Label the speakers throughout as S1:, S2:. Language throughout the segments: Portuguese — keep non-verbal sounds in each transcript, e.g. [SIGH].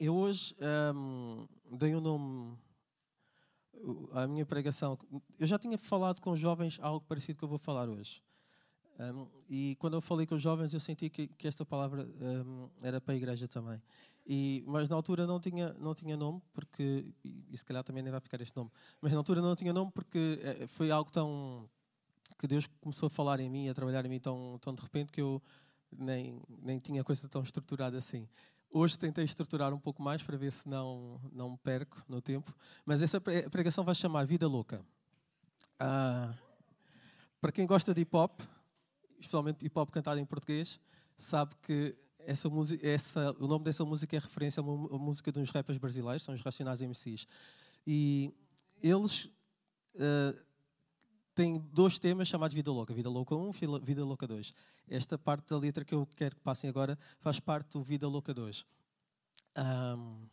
S1: Eu hoje um, dei um nome à minha pregação. Eu já tinha falado com jovens algo parecido que eu vou falar hoje. Um, e quando eu falei com os jovens, eu senti que, que esta palavra um, era para a igreja também. E, mas na altura não tinha, não tinha nome, porque. E, se calhar também nem vai ficar este nome. Mas na altura não tinha nome porque eh, foi algo tão. que Deus começou a falar em mim, a trabalhar em mim tão, tão de repente que eu nem, nem tinha coisa tão estruturada assim. Hoje tentei estruturar um pouco mais para ver se não, não perco no tempo. Mas essa pregação vai chamar Vida Louca. Ah, para quem gosta de hip hop, especialmente hip hop cantado em português, sabe que essa música, essa, o nome dessa música é referência a uma, música de uns rappers brasileiros, são os Racionais MCs. E eles uh, têm dois temas chamados Vida Louca, Vida Louca 1 e Vida Louca 2. Esta parte da letra que eu quero que passem agora faz parte do Vida Louca 2. Um,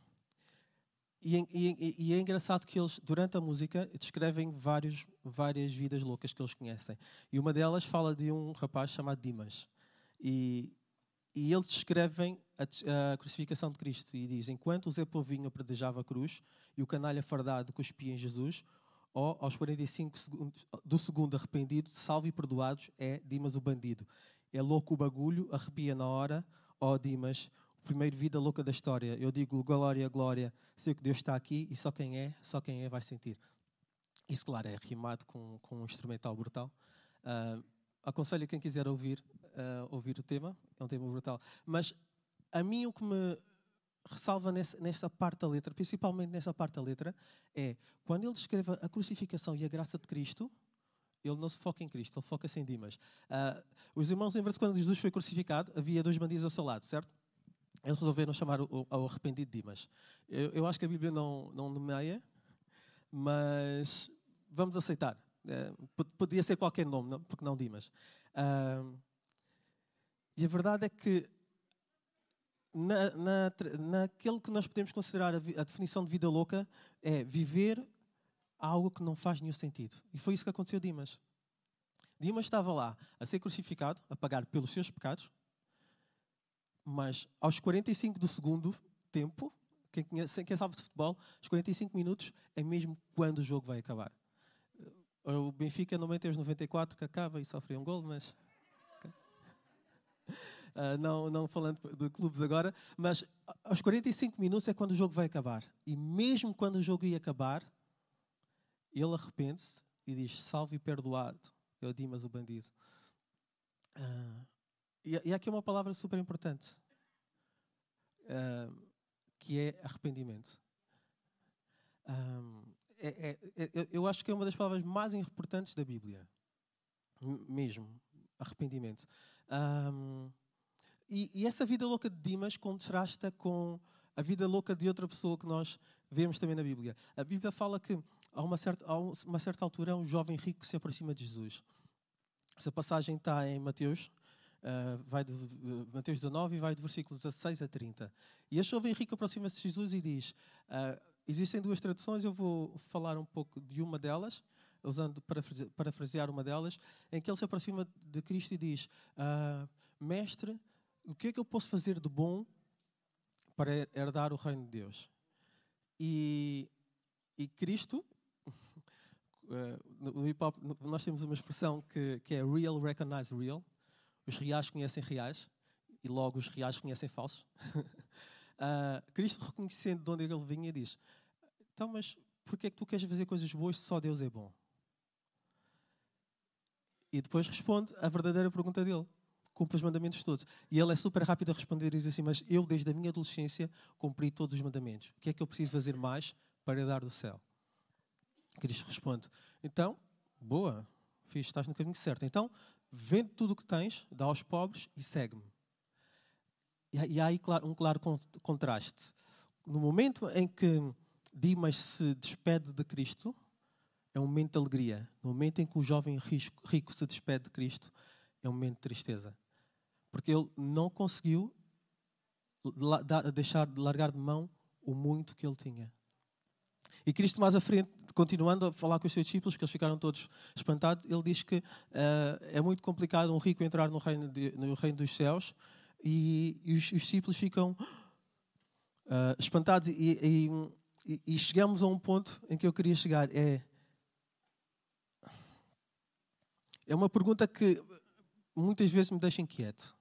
S1: e, e, e, é engraçado que eles, durante a música, descrevem vários, várias vidas loucas que eles conhecem. E uma delas fala de um rapaz chamado Dimas. E, e eles descrevem a, a, crucificação de Cristo e diz: Enquanto o Zé Povinho predejava a cruz e o canalha fardado cuspia em Jesus, ou aos 45 segundos do segundo arrependido, salvo e perdoados, é Dimas o bandido. É louco o bagulho, arrepia na hora, ó oh, Dimas, o primeiro vida louca da história. Eu digo glória, glória, sei que Deus está aqui e só quem é, só quem é vai sentir. Isso, claro, é rimado com, com um instrumental brutal. Uh, aconselho quem quiser ouvir, uh, ouvir o tema, é um tema brutal. Mas a mim o que me ressalva nessa parte da letra, principalmente nessa parte da letra, é quando ele descreve a crucificação e a graça de Cristo, ele não se foca em Cristo, ele foca-se em Dimas. Uh, os irmãos lembram-se quando Jesus foi crucificado, havia dois bandidos ao seu lado, certo? Eles resolveram chamar o, ao arrependido Dimas. Eu, eu, acho que a Bíblia não, não nomeia, mas vamos aceitar. Uh, podia ser qualquer nome, não, porque não Dimas. Uh, e a verdade é que na, na, naquele que nós podemos considerar a, a, definição de vida louca é viver algo que não faz nenhum sentido. E foi isso que aconteceu a Dimas. Dimas estava lá a ser crucificado, a pagar pelos seus pecados, mas aos 45 do segundo tempo, quem, conhece, quem sabe de futebol, os 45 minutos é mesmo quando o jogo vai acabar. O Benfica normalmente é os 94 que acaba e sofre um gol, mas uh, não, não falando de clubes agora, mas aos 45 minutos é quando o jogo vai acabar. E mesmo quando o jogo ia acabar, ele arrepende-se e diz: Salve e perdoado, eu Dimas o bandido. Uh, e, e aqui é uma palavra super importante, uh, que é arrependimento. Um, é, é, é, eu acho que é uma das palavras mais importantes da Bíblia, mesmo, arrependimento. Um, e, e, essa vida louca de Dimas contrasta com a vida louca de outra pessoa que nós vemos também na Bíblia. A Bíblia fala que a uma certa, a uma certa altura um jovem rico se aproxima de Jesus. Essa passagem está em Mateus, uh, vai de uh, Mateus 19 e vai de versículos 16 a 30. E este jovem rico aproxima-se de Jesus e diz: uh, Existem duas traduções, eu vou falar um pouco de uma delas, usando para parafrasear uma delas, em que ele se aproxima de Cristo e diz: Mestre, o que é que eu posso fazer de bom para herdar o reino de Deus? E, e Cristo, [LAUGHS] eh, no hip hop, nós temos uma expressão que, que é real recognize real. Os reais conhecem reais e logo os reais conhecem falsos. uh, [LAUGHS] Cristo, reconhecendo de onde ele vinha, diz: Então, mas por que é que tu queres fazer coisas boas se só Deus é bom? E depois responde a verdadeira pergunta dele: cumpre os mandamentos todos. E ele é super rápido a responder e diz assim: Mas eu, desde a minha adolescência, cumpri todos os mandamentos. O que é que eu preciso fazer mais para dar do céu? Cristo responde: Então, boa, fiz, estás no caminho certo. Então, vende tudo o que tens, dá aos pobres e segue-me. E há aí um claro contraste. No momento em que Dimas se despede de Cristo, é um momento de alegria. No momento em que o jovem rico se despede de Cristo, é um momento de tristeza porque ele não conseguiu deixar de largar de mão o muito que ele tinha. E Cristo, mais à frente, continuando a falar com os seus discípulos, que eles ficaram todos espantados, ele diz que uh, é muito complicado um rico entrar no reino, de, no reino dos céus e, e os, os, discípulos ficam. uh, espantados e, e, e, chegamos a um ponto em que eu queria chegar. É, é uma pergunta que muitas vezes me deixa inquieto.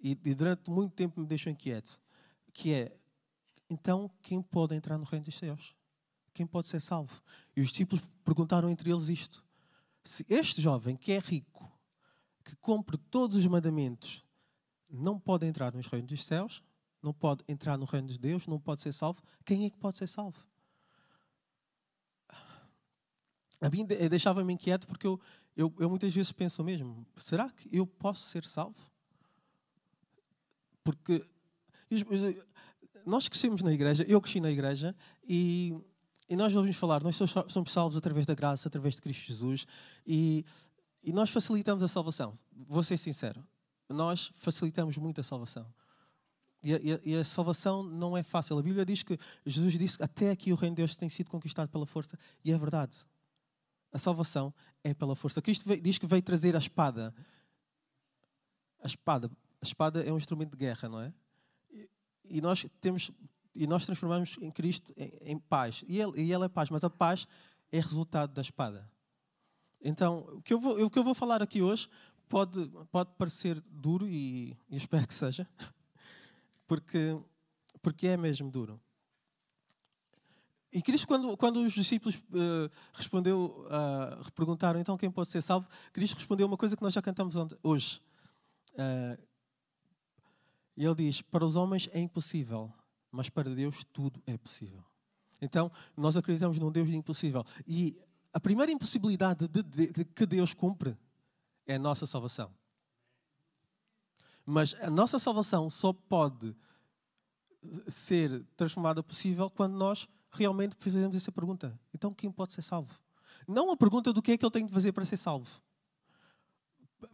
S1: E, e durante muito tempo me deixou inquieto. Que é, então, quem pode entrar no reino dos céus? Quem pode ser salvo? E os discípulos perguntaram entre eles isto. Se este jovem que é rico, que cumpre todos os mandamentos, não pode entrar nos reinos dos céus, não pode entrar no reino de Deus, não pode ser salvo, quem é que pode ser salvo? A mim deixava-me inquieto porque eu, eu, eu, muitas vezes penso mesmo: será que eu posso ser salvo? Porque nós crescemos na igreja, eu cresci na igreja e, e nós ouvimos falar, nós somos salvos através da graça, através de Cristo Jesus e, e nós facilitamos a salvação. Vou ser sincero, nós facilitamos muito a salvação. E a, e a, salvação não é fácil. A Bíblia diz que Jesus disse até aqui o reino de Deus tem sido conquistado pela força. E é verdade. A salvação é pela força. Cristo veio, diz que veio trazer a espada. A espada. A espada é um instrumento de guerra, não é? E, e nós temos e nós transformamos em Cristo em, em paz. E ele, e ele é paz, mas a paz é resultado da espada. Então, o que eu vou, o que eu vou falar aqui hoje pode, pode parecer duro e, e espero que seja, [LAUGHS] porque, porque é mesmo duro. E Cristo, quando, quando os discípulos uh, respondeu, uh, perguntaram então quem pode ser salvo, Cristo respondeu uma coisa que nós já cantamos hoje. Uh, e ele diz: Para os homens é impossível, mas para Deus tudo é possível. Então, nós acreditamos num Deus de impossível. E a primeira impossibilidade de, de, que Deus cumpre é a nossa salvação. Mas a nossa salvação só pode ser transformada possível quando nós realmente fazemos essa pergunta. Então, quem pode ser salvo? Não a pergunta do que é que eu tenho de fazer para ser salvo.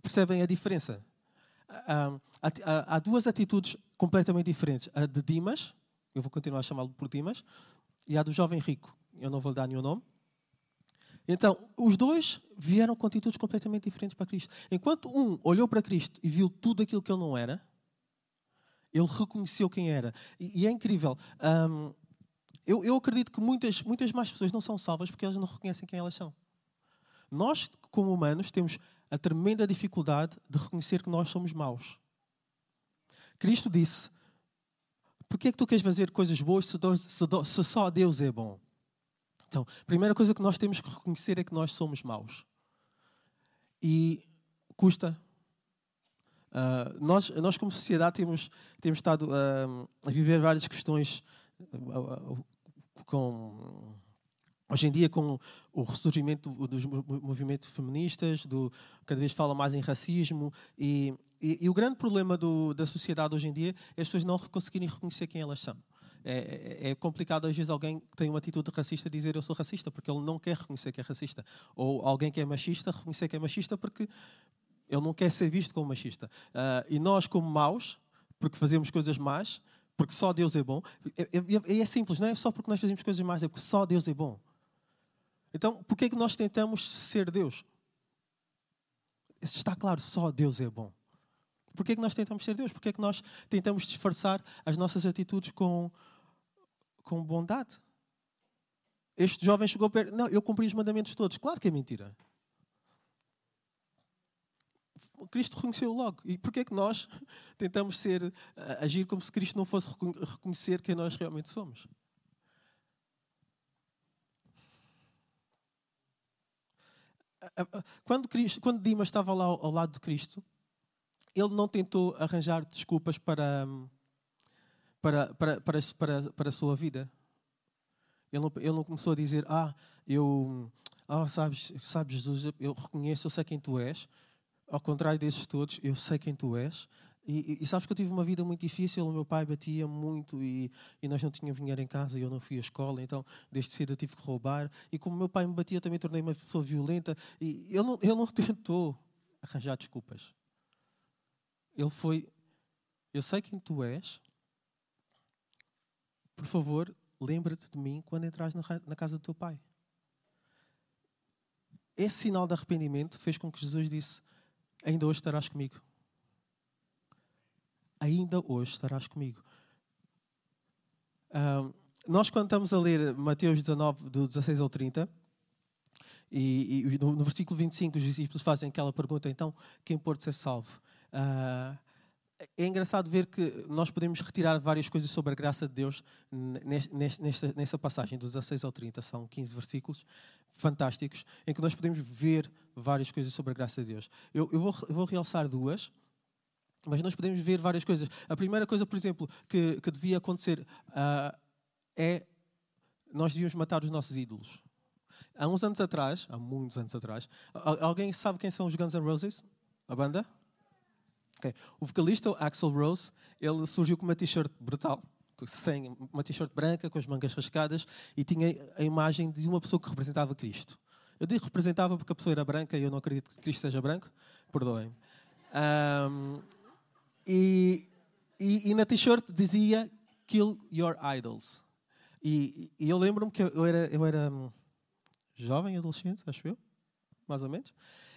S1: Percebem a diferença? Há, duas atitudes completamente diferentes. A de Dimas, eu vou continuar a chamá-lo por Dimas, e a do jovem rico. Eu não vou lhe dar nenhum nome. Então, os dois vieram com atitudes completamente diferentes para Cristo. Enquanto um olhou para Cristo e viu tudo aquilo que ele não era, ele reconheceu quem era. E, e é incrível. Um, eu, eu, acredito que muitas, muitas mais pessoas não são salvas porque elas não reconhecem quem elas são. Nós, como humanos, temos a tremenda dificuldade de reconhecer que nós somos maus. Cristo disse: Por que é que tu queres fazer coisas boas se, só Deus é bom? Então, a primeira coisa que nós temos que reconhecer é que nós somos maus. E custa. Uh, nós, nós, como sociedade, temos, temos estado uh, a viver várias questões uh, com. Hoje em dia, com o ressurgimento dos movimentos feministas, do, cada vez fala mais em racismo, e, e, e o grande problema do, da sociedade hoje em dia é as pessoas não conseguirem reconhecer quem elas são. É, é, é, complicado às vezes alguém que tem uma atitude racista dizer eu sou racista porque ele não quer reconhecer que é racista. Ou alguém que é machista reconhecer que é machista porque ele não quer ser visto como machista. Uh, e nós, como maus, porque fazemos coisas más, porque só Deus é bom, é, é, é, simples, não é só porque nós fazemos coisas más, é porque só Deus é bom. Então, por que que nós tentamos ser Deus? Está claro, só Deus é bom. Por que que nós tentamos ser Deus? Por que que nós tentamos disfarçar as nossas atitudes com, com bondade. Este jovem chegou perto. Não, eu cumpri os mandamentos todos. Claro que é mentira. Cristo reconheceu logo. E porquê é que nós [LAUGHS] tentamos ser, agir como se Cristo não fosse reconhecer quem nós realmente somos? Quando, Cristo, quando Dimas estava lá ao lado de Cristo, ele não tentou arranjar desculpas para, para, para, para, para, para a sua vida. Ele não, ele não começou a dizer, ah, eu, ah, sabes, sabes, Jesus, eu reconheço, eu sei quem tu és. Ao contrário desses todos, eu sei quem tu és. E, e, e, sabes que eu tive uma vida muito difícil, o meu pai batia muito e, e nós não tínhamos dinheiro em casa e eu não fui à escola, então desde cedo eu tive que roubar. E como meu pai me batia, também tornei uma pessoa violenta. E ele não, ele não [LAUGHS] tentou arranjar desculpas. Ele foi, eu sei quem tu és, por favor, lembra-te de mim quando entras na casa do teu pai. Esse sinal de arrependimento fez com que Jesus disse: Ainda hoje estarás comigo. Ainda hoje estarás comigo. Um, nós, quando estamos a ler Mateus 19, do 16 ao 30, e, e no, no, versículo 25 os discípulos fazem aquela pergunta, então, quem pode ser salvo? Uh, é engraçado ver que nós podemos retirar várias coisas sobre a graça de Deus nesta, nessa passagem, do 16 ao 30, são 15 versículos fantásticos, em que nós podemos ver várias coisas sobre a graça de Deus. Eu, eu, vou, eu vou realçar duas, mas nós podemos ver várias coisas. A primeira coisa, por exemplo, que, que devia acontecer uh, é nós devíamos matar os nossos ídolos. Há uns anos atrás, há muitos anos atrás, alguém sabe quem são os Guns N' Roses? A banda? Okay. O vocalista, Axel Rose, ele surgiu com uma t-shirt brutal, sem uma t-shirt branca, com as mangas rascadas, e tinha a imagem de uma pessoa que representava Cristo. Eu digo representava porque a pessoa era branca e eu não acredito que Cristo seja branco, perdoem. Um, e, e, e, na t-shirt dizia Kill Your Idols. E, e eu lembro-me que eu era, eu era hum, jovem, adolescente, acho eu, mais ou menos.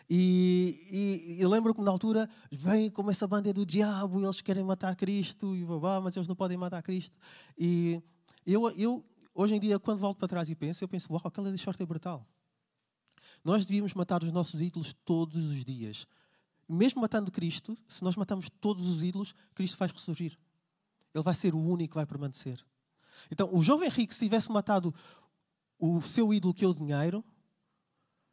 S1: E, e, eu lembro que na altura vem como essa banda do diabo, eles querem matar Cristo, e babá, mas eles não podem matar Cristo. E eu, eu, hoje em dia, quando volto para trás e penso, eu penso, uau, aquela de short é brutal. Nós devíamos matar os nossos ídolos todos os dias. Mesmo matando Cristo, se nós matamos todos os ídolos, Cristo vai ressurgir. Ele vai ser o único que vai permanecer. Então, o jovem rico, se tivesse matado o seu ídolo, que é o dinheiro,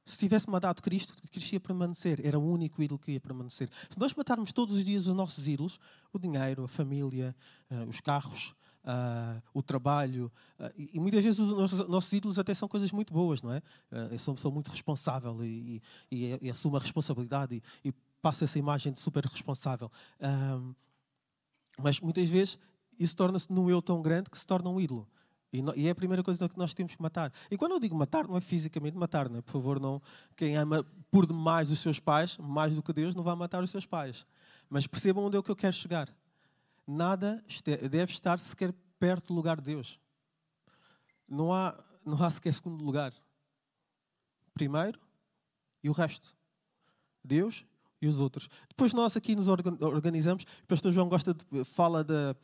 S1: se tivesse matado Cristo, Cristo ia permanecer. Era o único ídolo que ia permanecer. Se nós matarmos todos os dias os nossos ídolos, o dinheiro, a família, uh, os carros, uh, o trabalho, uh, e, muitas vezes os nossos, nossos, ídolos até são coisas muito boas, não é? eu sou uma pessoa muito responsável e, e, e, e assumo a responsabilidade e, e passo essa imagem de super responsável. mas muitas vezes isso torna-se num eu tão grande que se torna um ídolo. E, é a primeira coisa que nós temos que matar. E quando eu digo matar, não é fisicamente matar, não é? Por favor, não. Quem ama por demais os seus pais, mais do que Deus, não vai matar os seus pais. Mas percebam onde é que eu quero chegar. Nada deve estar sequer perto do lugar de Deus. Não há, não há sequer segundo lugar. Primeiro e o resto. Deus e os outros. Depois nós aqui nos organizamos. O pastor João gosta de, fala da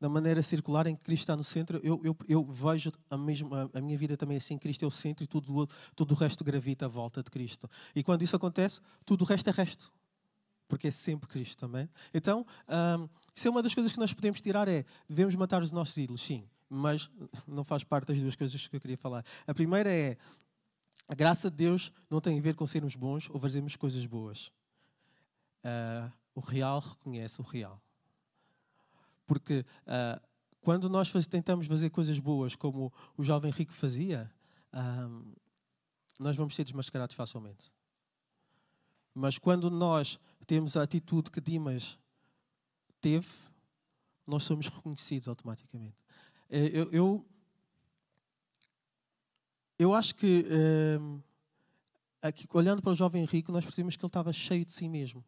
S1: da maneira circular em que Cristo está no centro, eu, eu, eu vejo a, mesma, a minha vida também assim, Cristo é o centro e tudo, tudo o resto gravita à volta de Cristo. E quando isso acontece, tudo o resto é resto. Porque é sempre Cristo também. Então, hum, isso é uma das coisas que nós podemos tirar é, devemos matar os nossos ídolos, sim. Mas [LAUGHS] não faz parte das duas coisas que eu queria falar. A primeira é, a graça de Deus não tem a ver com sermos bons ou fazermos coisas boas. Uh, o real reconhece o real. Porque uh, quando nós tentamos fazer coisas boas, como o jovem rico fazia, uh, nós vamos ser desmascarados facilmente. Mas quando nós temos a atitude que Dimas teve, nós somos reconhecidos automaticamente. Eh, eu, eu, eu acho que, uh, aqui, olhando para o jovem rico, nós percebemos que ele estava cheio de si mesmo.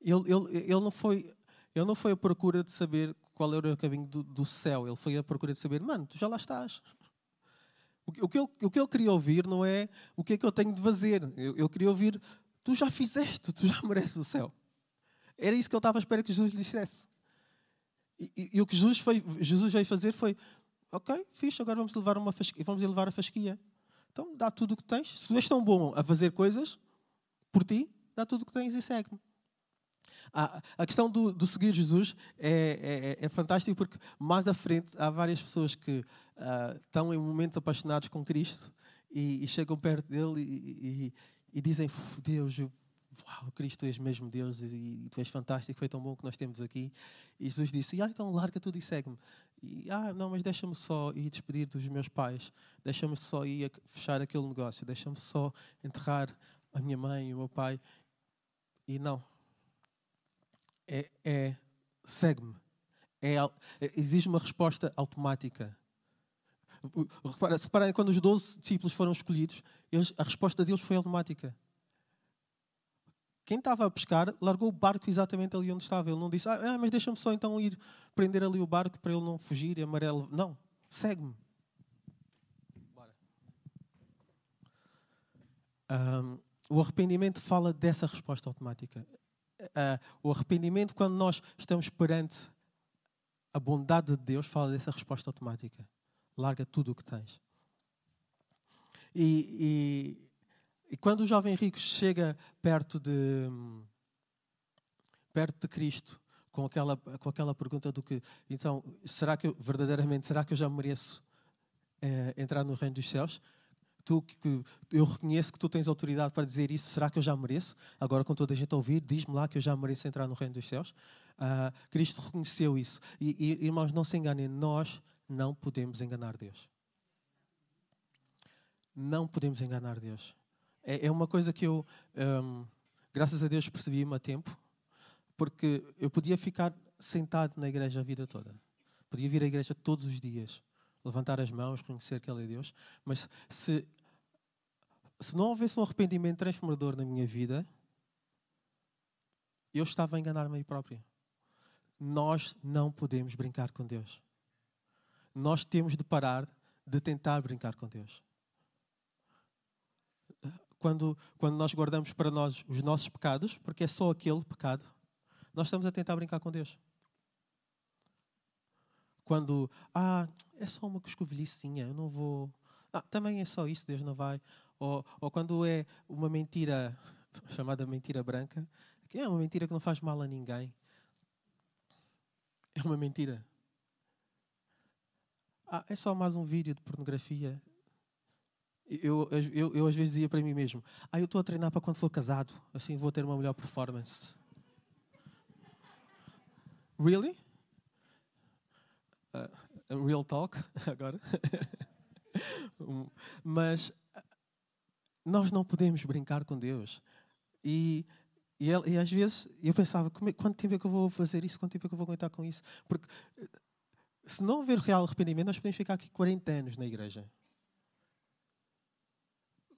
S1: Ele, ele, ele não foi ele não foi à procura de saber qual era o caminho do, do céu. Ele foi à procura de saber, mano, tu já lá estás. O, o, que ele, o que ele queria ouvir não é o que é que eu tenho de fazer. Ele queria ouvir, tu já fizeste, tu já mereces o céu. Era isso que ele estava à espera que Jesus lhe dissesse. E, e, e, o que Jesus, foi, Jesus veio fazer foi, ok, fixe, agora vamos levar, uma fasquia, vamos levar a fasquia. Então dá tudo o que tens. Se tu és tão bom a fazer coisas por ti, dá tudo o que tens e segue-me. A, a questão do, do, seguir Jesus é, é, é, fantástico porque mais à frente há várias pessoas que uh, estão em momentos apaixonados com Cristo e, e chegam perto dele e, e, e dizem: Deus, uau, Cristo, tu és mesmo Deus e, tu és fantástico, foi tão bom que nós temos aqui. E Jesus disse: ah, então larga tudo e segue-me. E, ah, não, mas deixa-me só ir despedir dos meus pais, deixa-me só ir fechar aquele negócio, deixa-me só enterrar a minha mãe e o meu pai. E não, é, é segue-me. É, exige uma resposta automática. Se quando os 12 discípulos foram escolhidos, eles, a resposta deles foi automática. Quem estava a pescar largou o barco exatamente ali onde estava. Ele não disse, ah mas deixa-me só então ir prender ali o barco para ele não fugir e amarelo. Não, segue-me. Um, o arrependimento fala dessa resposta automática uh, o arrependimento quando nós estamos perante a bondade de Deus fala dessa resposta automática. Larga tudo o que tens. E, e, e quando o jovem rico chega perto de, perto de Cristo, com aquela, com aquela pergunta do que, então, será que eu, verdadeiramente, será que eu já mereço é, entrar no reino dos céus? Tu, que, eu reconheço que tu tens autoridade para dizer isso, será que eu já mereço? Agora, com toda a gente a ouvir, diz-me lá que eu já mereço entrar no reino dos céus. Uh, Cristo reconheceu isso. E, e, irmãos, não se enganem, nós não podemos enganar Deus. Não podemos enganar Deus. É, é uma coisa que eu, um, graças a Deus, percebi-me a tempo, porque eu podia ficar sentado na igreja a vida toda. Podia vir à igreja todos os dias, levantar as mãos, reconhecer que Ele é Deus, mas se, se não houvesse um arrependimento transformador na minha vida, eu estava a enganar-me a mim próprio. Nós não podemos brincar com Deus. Nós temos de parar de tentar brincar com Deus. Quando, quando nós guardamos para nós os nossos pecados, porque é só aquele pecado, nós estamos a tentar brincar com Deus. Quando, ah, é só uma coscovilhicinha, eu não vou. Ah, também é só isso, Deus não vai. Ou, ou quando é uma mentira [LAUGHS] chamada mentira branca, que é uma mentira que não faz mal a ninguém. É uma mentira. Ah, é só mais um vídeo de pornografia. Eu, eu, eu às vezes dizia para mim mesmo: Ah, eu estou a treinar para quando for casado, assim vou ter uma melhor performance. Really? Uh, real talk, [LAUGHS] agora. [LAUGHS] Mas nós não podemos brincar com Deus. E, e, e às vezes eu pensava: como, é, quanto tempo é que eu vou fazer isso? Quanto tempo é que eu vou aguentar com isso? Porque se não houver real arrependimento, nós podemos ficar aqui 40 anos na igreja.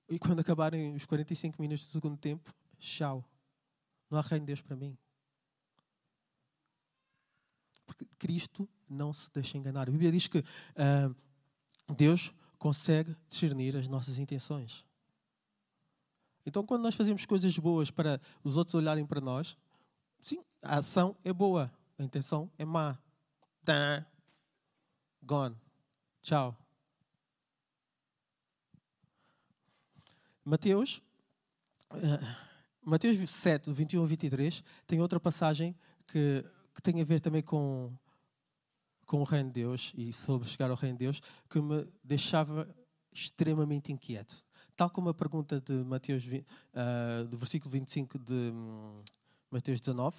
S1: E quando acabarem os 45 minutos do segundo tempo, tchau. Não há reino de Deus para mim. Porque Cristo não se deixa enganar. A Bíblia diz que uh, Deus consegue discernir as nossas intenções. Então, quando nós fazemos coisas boas para os outros olharem para nós, sim, a ação é boa, a intenção é má. Tá. Gone. Tchau. Mateus, uh, Mateus 7, 21 a 23, tem outra passagem que que tem a ver também com, com o Reino de Deus e sobre chegar ao Reino de Deus, que me deixava extremamente inquieto. Tal como a pergunta de Mateus, uh, do versículo 25 de um, Mateus 19,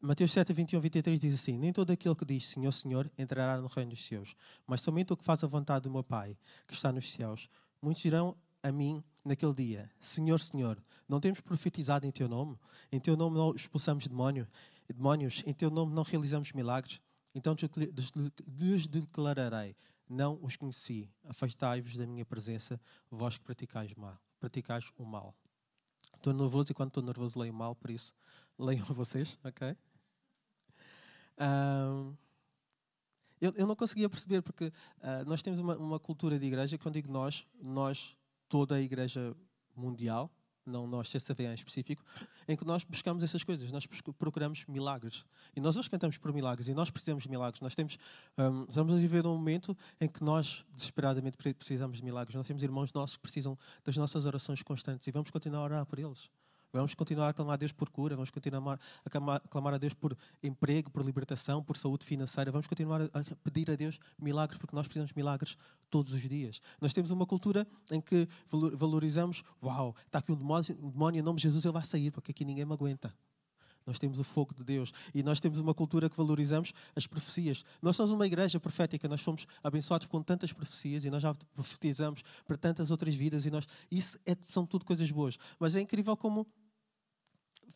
S1: Mateus 7, 21 23 diz assim: Nem todo aquele que diz Senhor, Senhor entrará no reino dos céus, mas somente o que faz a vontade do meu Pai, que está nos céus. Muitos dirão a mim naquele dia: Senhor, Senhor, não temos profetizado em teu nome? Em teu nome não expulsamos demónio? demónios, em teu nome não realizamos milagres, então lhes declararei: Não os conheci, afastai-vos da minha presença, vós que praticais, mal, praticais o mal. Estou nervoso e quando estou nervoso leio mal, por isso [LAUGHS] leiam vocês, ok? Um, eu, eu, não conseguia perceber, porque uh, nós temos uma, uma cultura de igreja, quando digo nós, nós, toda a igreja mundial, não nós, CCV em específico, em que nós buscamos essas coisas, nós procuramos milagres. E nós hoje cantamos por milagres e nós precisamos de milagres. Nós temos, um, estamos a viver um momento em que nós desesperadamente precisamos de milagres. Nós temos irmãos nossos que precisam das nossas orações constantes e vamos continuar a orar por eles. Vamos continuar a clamar a Deus por cura, vamos continuar a clamar a Deus por emprego, por libertação, por saúde financeira. Vamos continuar a pedir a Deus milagres, porque nós precisamos de milagres todos os dias. Nós temos uma cultura em que valorizamos: uau, está aqui um demónio, um em nome de Jesus, ele vai sair, porque aqui ninguém me aguenta. Nós temos o fogo de Deus e nós temos uma cultura que valorizamos as profecias. Nós somos uma igreja profética, nós fomos abençoados com tantas profecias e nós já profetizamos para tantas outras vidas e nós isso é, são tudo coisas boas. Mas é incrível como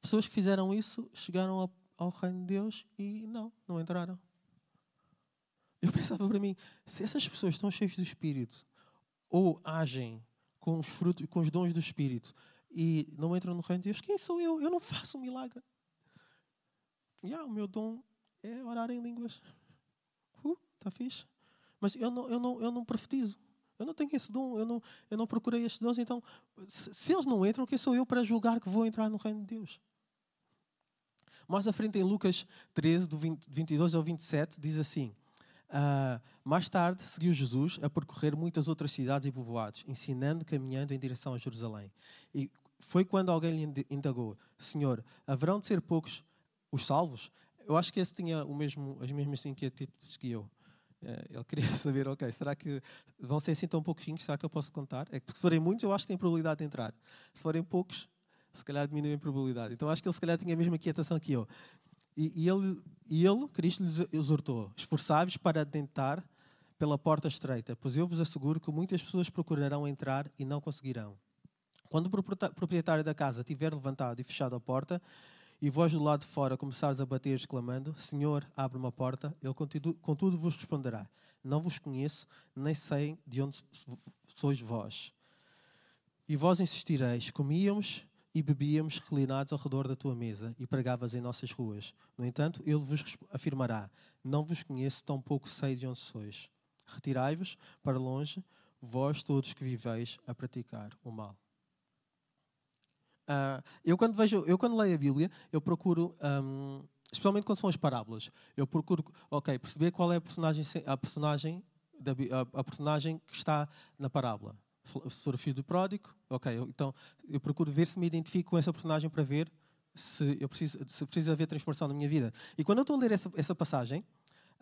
S1: pessoas que fizeram isso chegaram ao, reino de Deus e não, não entraram. Eu [LAUGHS] pensava para mim, se essas pessoas estão cheias do Espírito ou agem com os frutos, com os dons do Espírito e não entram no reino de Deus, quem sou eu? Eu não [LAUGHS] faço um milagre. Yeah, o meu dom é orar em línguas. Uh, tá fixe. Mas eu não, eu não, eu não profetizo. Eu não tenho esse dom, eu não, eu não procurei estes dons. Então, se, se eles não entram, quem sou eu para julgar que vou entrar no reino de Deus? Mais à frente, em Lucas 13, do 20, 22 ao 27, diz assim: uh, Mais tarde seguiu Jesus a percorrer muitas outras cidades e povoados, ensinando, caminhando em direção a Jerusalém. E foi quando alguém lhe indagou: Senhor, haverão de ser poucos os salvos? Eu acho que esse tinha o mesmo, as mesmas inquietudes que eu. Eh, ele queria [LAUGHS] saber, ok, será que vão ser assim tão pouquinhos? Será que eu posso contar? É que se forem muitos, eu acho que tem probabilidade de entrar. Se forem poucos, se calhar diminui a probabilidade. Então acho que ele se calhar tinha a mesma inquietação que eu. E, e ele, e ele, Cristo, lhes exortou: esforçai-vos para adentrar pela porta estreita, pois eu vos asseguro que muitas pessoas procurarão entrar e não conseguirão. Quando o proprietário da casa tiver levantado e fechado a porta, e vós do lado de fora começares a bater exclamando, Senhor, abre uma porta, ele contudo vos responderá, não vos conheço, nem sei de onde sois vós. E vós insistireis, comíamos e bebíamos reclinados ao redor da tua mesa e pregavas em nossas ruas. No entanto, ele vos afirmará, não vos conheço, tampouco sei de onde sois. Retirai-vos para longe, vós todos que viveis a praticar o mal. Uh, eu quando vejo, eu quando leio a Bíblia, eu procuro, um, especialmente quando são as parábolas, eu procuro, ok, perceber qual é a personagem, a personagem, da, a, a personagem que está na parábola. For o filho do pródigo, ok, então eu procuro ver se me identifico com essa personagem para ver se eu preciso, se precisa haver transformação na minha vida. E quando eu estou a ler essa, essa passagem,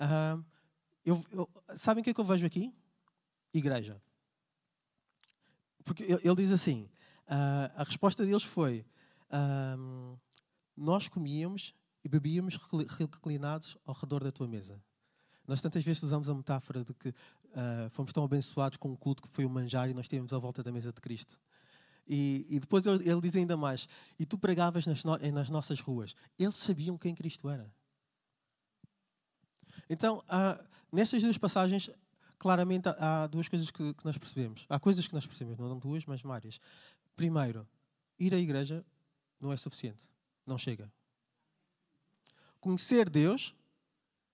S1: uh, eu, eu, sabem o que é que eu vejo aqui? Igreja. Porque ele diz assim: Uh, a resposta deles foi: uh, Nós comíamos e bebíamos reclinados ao redor da tua mesa. Nós tantas vezes usamos a metáfora de que uh, fomos tão abençoados com um culto que foi o manjar e nós tínhamos à volta da mesa de Cristo. E, e depois ele, diz ainda mais: E tu pregavas nas, no, nas nossas ruas. Eles sabiam quem Cristo era. Então, nestas duas passagens, claramente há duas coisas que, que, nós percebemos. Há coisas que nós percebemos, não duas, mas várias. Primeiro, ir à igreja não é suficiente. Não chega. Conhecer Deus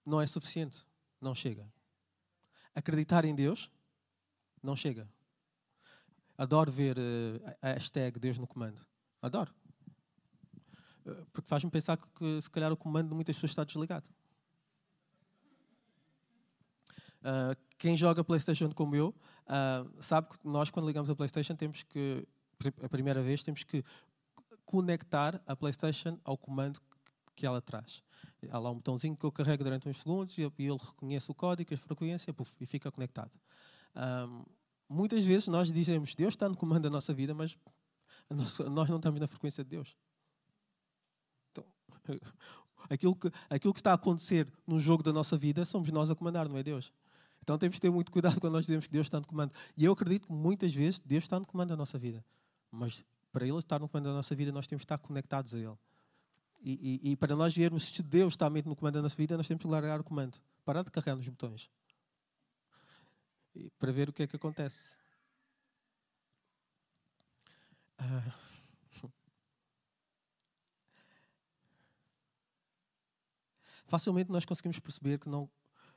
S1: não é suficiente. Não chega. Acreditar em Deus não chega. Adoro ver uh, a hashtag Deus no comando. Adoro. Uh, porque faz-me pensar que, se calhar o comando de muitas pessoas está desligado. Uh, quem joga PlayStation como eu sabe que nós, quando ligamos a PlayStation, temos que a primeira vez, temos que conectar a PlayStation ao comando que ela traz. Há lá um botãozinho que eu carrego durante uns segundos e ele reconhece o código, a frequência puff, e fica conectado. Um, muitas vezes nós dizemos Deus está no comando da nossa vida, mas nós não estamos na frequência de Deus. Então, [LAUGHS] aquilo, que, aquilo que está a acontecer no jogo da nossa vida somos nós a comandar, não é Deus. Então temos que ter muito cuidado quando nós dizemos que Deus está no comando. E eu acredito que muitas vezes Deus está no comando da nossa vida. Mas para Ele estar no comando da nossa vida, nós temos que estar conectados a Ele. E, e, e para nós vermos se Deus está mesmo no comando da nossa vida, nós temos que largar o comando. Parar de carregar nos botões. E para ver o que é que acontece. Ah. Facilmente nós conseguimos perceber que não,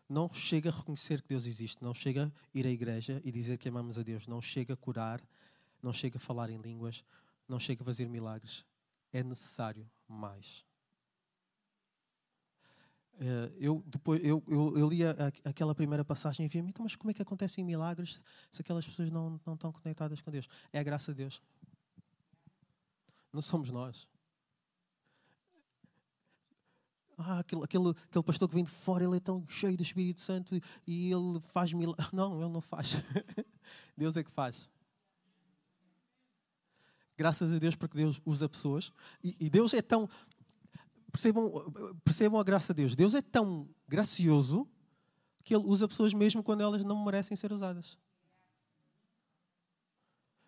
S1: não chega a reconhecer que Deus existe, não chega a ir à igreja e dizer que amamos a Deus, não chega a curar, não chega a falar em línguas, não chega a fazer milagres. É necessário mais. Eh, eu, depois, eu, eu, eu li a, aquela primeira passagem e vi então, mas como é que acontecem milagres se aquelas pessoas não, não estão conectadas com Deus? É a graça de Deus. Não somos nós. Ah, aquele, aquele, aquele pastor que vem de fora, ele é tão cheio do Espírito Santo e ele faz milagres. [LAUGHS] Não, ele não faz. [LAUGHS] Deus é que faz. Graças a Deus porque Deus usa pessoas. E, e Deus é tão. Percebam, percebam a graça de Deus. Deus é tão gracioso que Ele usa pessoas mesmo quando elas não merecem ser usadas.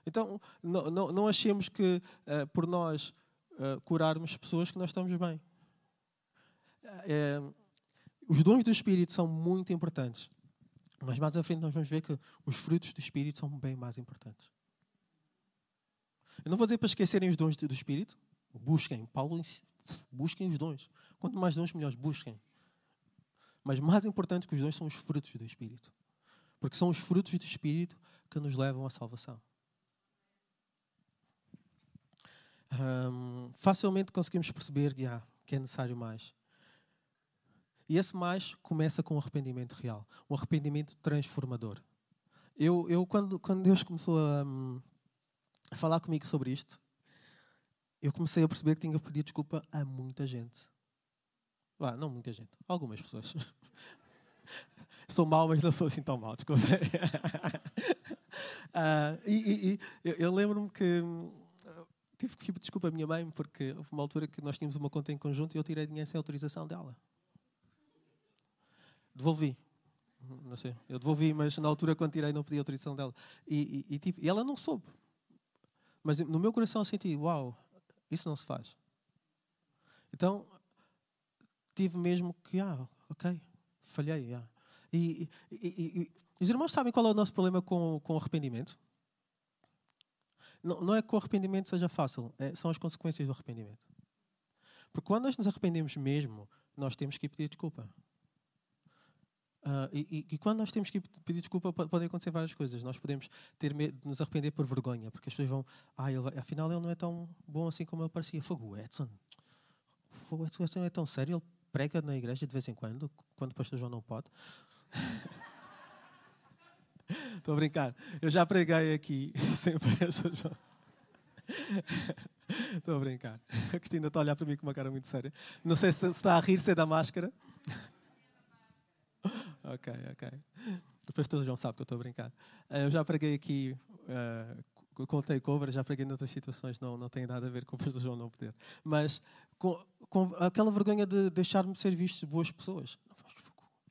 S1: Então, não, não, não achemos que uh, por nós uh, curarmos pessoas que nós estamos bem. Uh, os dons do Espírito são muito importantes. Mas mais à frente nós vamos ver que os frutos do Espírito são bem mais importantes. Eu não vou dizer para esquecerem os dons do Espírito. Busquem. Paulo busquem os dons. Quanto mais dons, melhores. Busquem. Mas mais importante que os dons são os frutos do Espírito. Porque são os frutos do Espírito que nos levam à salvação. Facilmente conseguimos perceber que, ah, que é necessário mais. E esse mais começa com um arrependimento real, um arrependimento transformador. Eu, eu quando, quando Deus começou a, hum, a falar comigo sobre isto, eu comecei a perceber que tinha pedir desculpa a muita gente. Ah, não muita gente, algumas pessoas. [LAUGHS] sou mau, mas não sou assim tão mau, desculpa. uh, [LAUGHS] e, e, e eu, eu lembro-me que hum, tive que pedir desculpa à minha mãe, porque houve uma altura que nós tínhamos uma conta em conjunto e eu tirei dinheiro sem autorização dela. Devolvi. Não sei, eu devolvi, mas na altura quando tirei não pedi autorização dela. E, e, e, tipo, e ela não soube. Mas no meu coração eu senti, uau, isso não se faz. Então, tive mesmo que, ah, ok, falhei. Ah. E, e, e, e, os irmãos sabem qual é o nosso problema com, com arrependimento? Não, não é que o arrependimento seja fácil, é, são as consequências do arrependimento. Porque quando nós nos arrependemos mesmo, nós temos que pedir desculpa. Uh, e, e, quando nós temos que pedir desculpa, podem acontecer várias coisas. Nós podemos ter medo de nos arrepender por vergonha, porque as pessoas vão, ah, ele, afinal ele não é tão bom assim como ele parecia. Fogo, Edson. Fogo, Edson é tão sério, ele prega na igreja de vez em quando, quando o pastor João não pode. [LAUGHS] Estou a brincar. Eu já preguei aqui [LAUGHS] sem o pastor João. [LAUGHS] Estou a brincar. A Cristina está a olhar para mim com uma cara muito séria. Não sei se está a rir, se é da máscara. Ok, ok. O pastor João sabe que eu estou a brincar. Eh, eu já preguei aqui uh, com o takeover, já preguei noutras situações, não, não tem nada a ver com o pastor João não poder. Mas com, com aquela vergonha de deixar-me ser visto boas pessoas.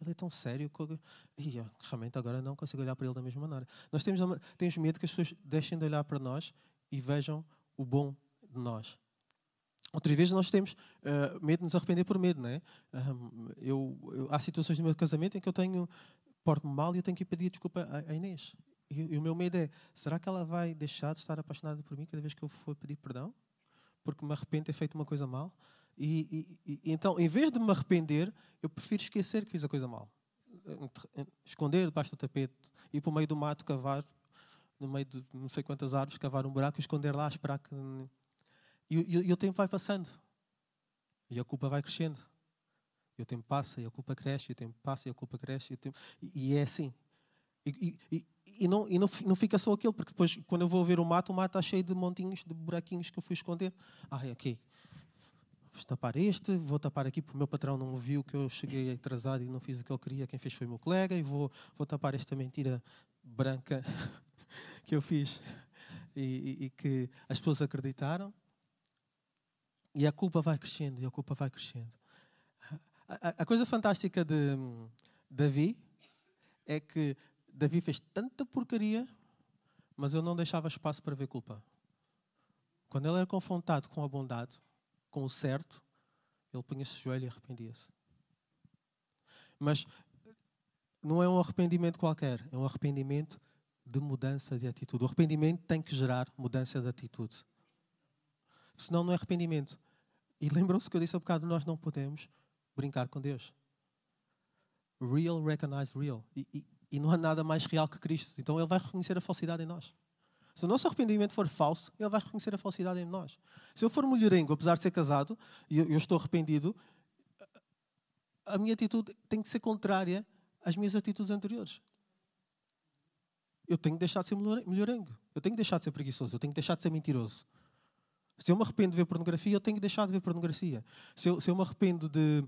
S1: Ele é tão sério que e, realmente agora não consigo olhar para ele da mesma maneira. Nós temos, temos medo que as pessoas deixem de olhar para nós e vejam o bom de nós. Outras vezes nós temos uh, medo de nos arrepender por medo, não é? Um, eu, eu, há situações no meu casamento em que eu tenho porto-me mal e eu tenho que pedir desculpa à, Inês. E, e, o meu medo é: será que ela vai deixar de estar apaixonada por mim cada vez que eu for pedir perdão? Porque me arrependo de ter feito uma coisa mal? E, e, e, então, em vez de me arrepender, eu prefiro esquecer que fiz a coisa mal. Esconder debaixo do tapete, ir para o meio do mato, cavar, no meio de não sei quantas árvores, cavar um buraco, esconder lá, esperar que e, e, e o tempo vai passando. E a culpa vai crescendo. E o tempo passa e a culpa cresce, e o tempo passa e a culpa cresce. E, tempo... e, e é assim. E, e, e, não, e não, não fica só aquilo, porque depois, quando eu vou ver o mato, o mato está cheio de montinhos, de buraquinhos que eu fui esconder. Ah, ok. Vou tapar este, vou tapar aqui porque o meu patrão não viu que eu cheguei atrasado e não fiz o que ele queria. Quem fez foi o meu colega. E vou, vou tapar esta mentira branca [LAUGHS] que eu fiz e, e que as pessoas acreditaram. E a culpa vai crescendo, e a culpa vai crescendo. A, a, a coisa fantástica de hum, Davi é que Davi fez tanta porcaria, mas ele não deixava espaço para ver culpa. Quando ele era confrontado com a bondade, com o certo, ele punha-se joelho e arrependia-se. Mas não é um arrependimento qualquer, é um arrependimento de mudança de atitude. O arrependimento tem que gerar mudança de atitude. Senão não é arrependimento. E lembram-se que eu disse há bocado, nós não podemos brincar com Deus. Real recognize real. E, e, e, não há nada mais real que Cristo. Então Ele vai reconhecer a falsidade em nós. Se o nosso arrependimento for falso, Ele vai reconhecer a falsidade em nós. Se eu for mulherengo, apesar de ser casado, e eu, eu estou arrependido, a minha atitude tem que ser contrária às minhas atitudes anteriores. Eu tenho que deixar de ser melhorengo. Eu tenho que deixar de ser preguiçoso. Eu tenho que deixar de ser mentiroso. Se eu me arrependo de ver pornografia, eu tenho que deixar de ver pornografia. Se eu, se eu me arrependo de,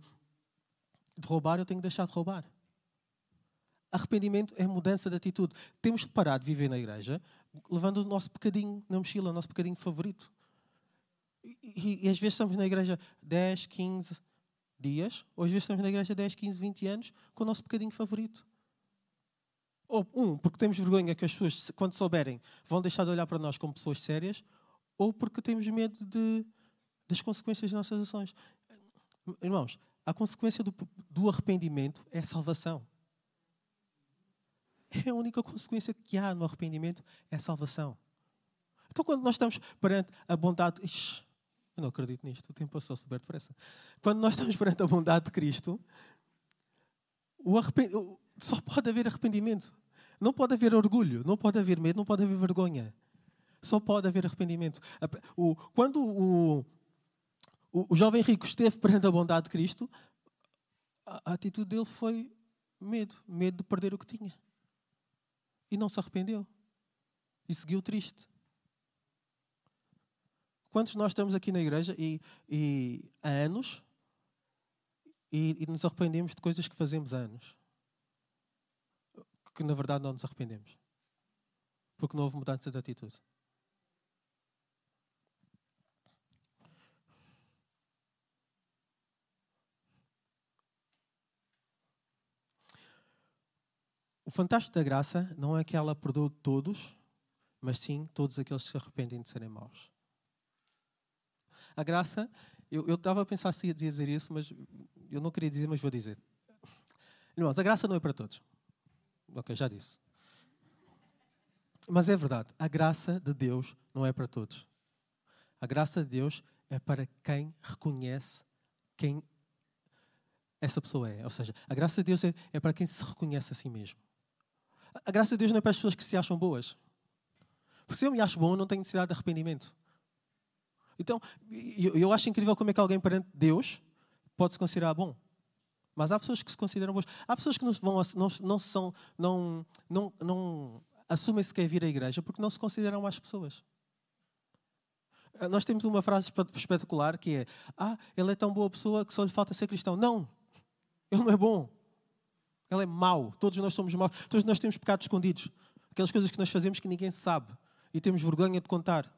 S1: de roubar, eu tenho que deixar de roubar. Arrependimento é mudança de atitude. Temos que parar de viver na igreja levando o nosso pecadinho na mochila, o nosso pecadinho favorito. E, e, e, às vezes estamos na igreja 10, 15 dias, ou às vezes estamos na igreja 10, 15, 20 anos com o nosso pecadinho favorito. Ou, um, porque temos vergonha que as pessoas, quando souberem, vão deixar de olhar para nós como pessoas sérias, ou porque temos medo de, das consequências das nossas ações. Irmãos, a consequência do, do arrependimento é salvação. É a única consequência que há no arrependimento é salvação. Então, quando nós estamos perante a bondade. Ixi, eu não acredito nisto, o tempo passou super depressa. Quando nós estamos perante a bondade de Cristo, o só pode haver arrependimento. Não pode haver orgulho, não pode haver medo, não pode haver vergonha. Só pode haver arrependimento. Quando o, o, o jovem rico esteve perante a bondade de Cristo, a, a atitude dele foi medo medo de perder o que tinha. E não se arrependeu. E seguiu triste. Quantos nós estamos aqui na igreja e, e há anos e, e, nos arrependemos de coisas que fazemos há anos? Que na verdade não nos arrependemos. Porque não houve mudança de atitude. O fantástico da graça não é que ela perdoe todos, mas sim todos aqueles que se arrependem de serem maus. A graça, eu, estava a pensar se ia dizer isso, mas eu não queria dizer, mas vou dizer. Irmãos, a graça não é para todos. Ok, já disse. Mas é verdade, a graça de Deus não é para todos. A graça de Deus é para quem reconhece quem essa pessoa é. Ou seja, a graça de Deus é, é para quem se reconhece a si mesmo. A graça de Deus não é para as pessoas que se acham boas. Porque se eu me acho bom, não tenho necessidade de arrependimento. Então, eu, acho incrível como é que alguém perante Deus pode se considerar bom. Mas há pessoas que se consideram boas. Há pessoas que não, vão, não, não, são, não, não, não assumem sequer vir à igreja porque não se consideram más pessoas. Ah, nós temos uma frase espetacular que é: Ah, ele é tão boa pessoa que só lhe falta ser cristão. Não, ele não é bom. Ele é mau. Todos nós somos maus. Todos nós temos pecados escondidos. Aquelas coisas que nós fazemos que ninguém sabe e temos vergonha de contar.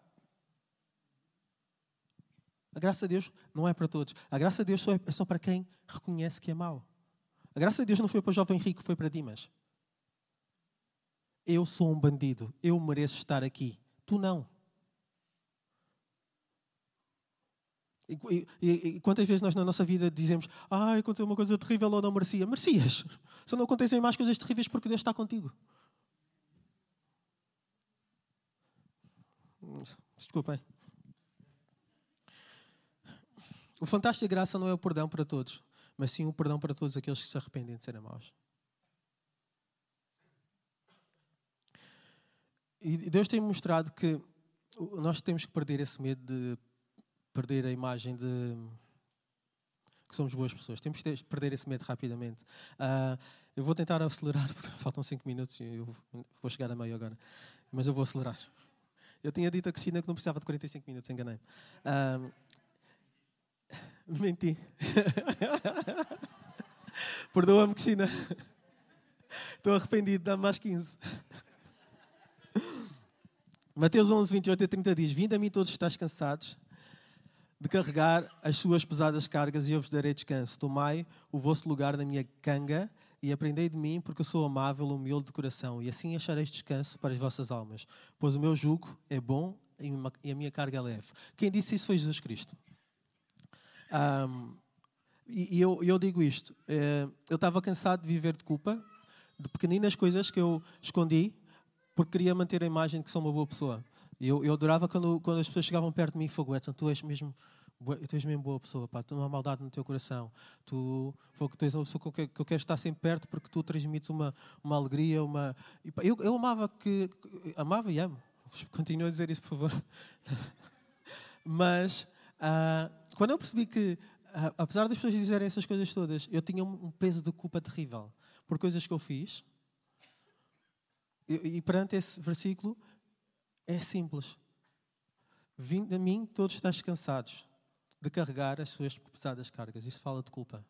S1: A graça de Deus não é para todos. A graça de Deus só é, é só para quem reconhece que é mau. A graça de Deus não foi para o jovem rico, foi para Dimas. Eu sou um bandido, eu mereço estar aqui. Tu não. E, e, e, quantas vezes nós na nossa vida dizemos ah, aconteceu uma coisa terrível ou não merecia? Merecias. Só não acontecem mais coisas terríveis porque Deus está contigo. Desculpem. O fantástico da graça não é o perdão para todos, mas sim o perdão para todos aqueles que se arrependem de serem maus. E Deus tem mostrado que nós temos que perder esse medo de perder a imagem de que somos boas pessoas. Temos que perder esse medo rapidamente. Uh, eu vou tentar acelerar, [LAUGHS] porque faltam 5 minutos e eu vou chegar a meio agora. Mas eu vou acelerar. Eu tinha dito a Cristina que não precisava de 45 minutos, enganei-me. Uh, [LAUGHS] Menti. [LAUGHS] Perdoa-me, Cristina. Estou arrependido, dá-me mais 15. Mateus 11, 28 a 30 diz: Vinde a mim todos estáis cansados de carregar as suas pesadas cargas e eu vos darei descanso. Tomai o vosso lugar na minha canga e aprendei de mim, porque eu sou amável, humilde de coração, e assim achareis descanso para as vossas almas. Pois o meu jugo é bom e a minha carga é leve. Quem disse isso foi Jesus Cristo. Um, e, eu, eu, digo isto: é, eu estava cansado de viver de culpa, de pequeninas coisas que eu escondi, porque queria manter a imagem de que sou uma boa pessoa. Eu, eu adorava quando, quando as pessoas chegavam perto de mim e fogo, Edson, tu és mesmo tu és mesmo boa pessoa, pá, tu não há maldade no teu coração. Tu, tu és uma pessoa que eu, que eu quero estar sempre perto porque tu transmites uma, uma alegria, uma. Eu, eu amava que. Amava e amo. [LAUGHS] Continuo a dizer isso, por favor. [LAUGHS] Mas uh, quando eu percebi que, apesar das pessoas dizerem essas coisas todas, eu tinha um peso de culpa terrível por coisas que eu fiz. E, e perante esse versículo, é simples. Vinde a mim, todos estáis cansados de carregar as suas pesadas cargas. Isso fala de culpa.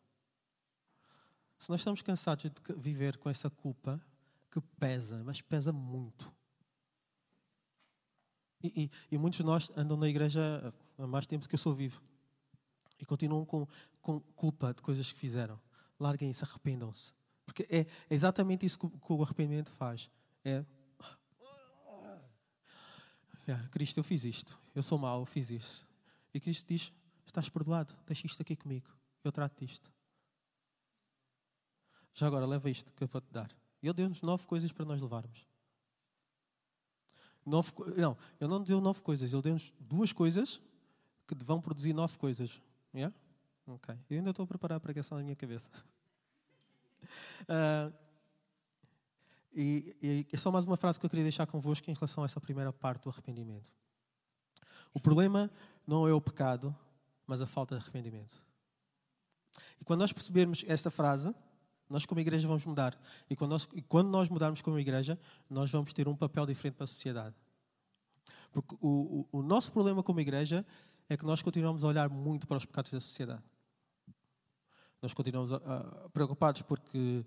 S1: Se nós estamos cansados de viver com essa culpa que pesa, mas pesa muito. E, e, e muitos de nós andam na igreja há mais tempo que eu sou vivo e continuam com, com culpa de coisas que fizeram. Larguem isso, arrependam-se. Porque é, exatamente isso que, que o arrependimento faz. É. Yeah, Cristo, eu fiz isto. Eu sou mau, eu fiz isso. E Cristo diz: Estás perdoado, deixa isto aqui comigo. Eu trato disto. Já agora, leva isto que eu vou te dar. Ele deu-nos nove coisas para nós levarmos. Nove, não, ele não deu nove coisas, ele deu-nos duas coisas que vão produzir nove coisas. Yeah? Ok. Eu ainda estou a preparar a pregação na minha cabeça. Uh, [LAUGHS] e, e é só mais uma frase que eu queria deixar convosco em relação a essa primeira parte do arrependimento. O problema não é o pecado, mas a falta de arrependimento. E quando nós percebermos esta frase, nós como igreja vamos mudar. E quando nós, e quando nós mudarmos como igreja, nós vamos ter um papel diferente para a sociedade. Porque o, o, o nosso problema como igreja é que nós continuamos a olhar muito para os pecados da sociedade. Nós continuamos a, a, preocupados porque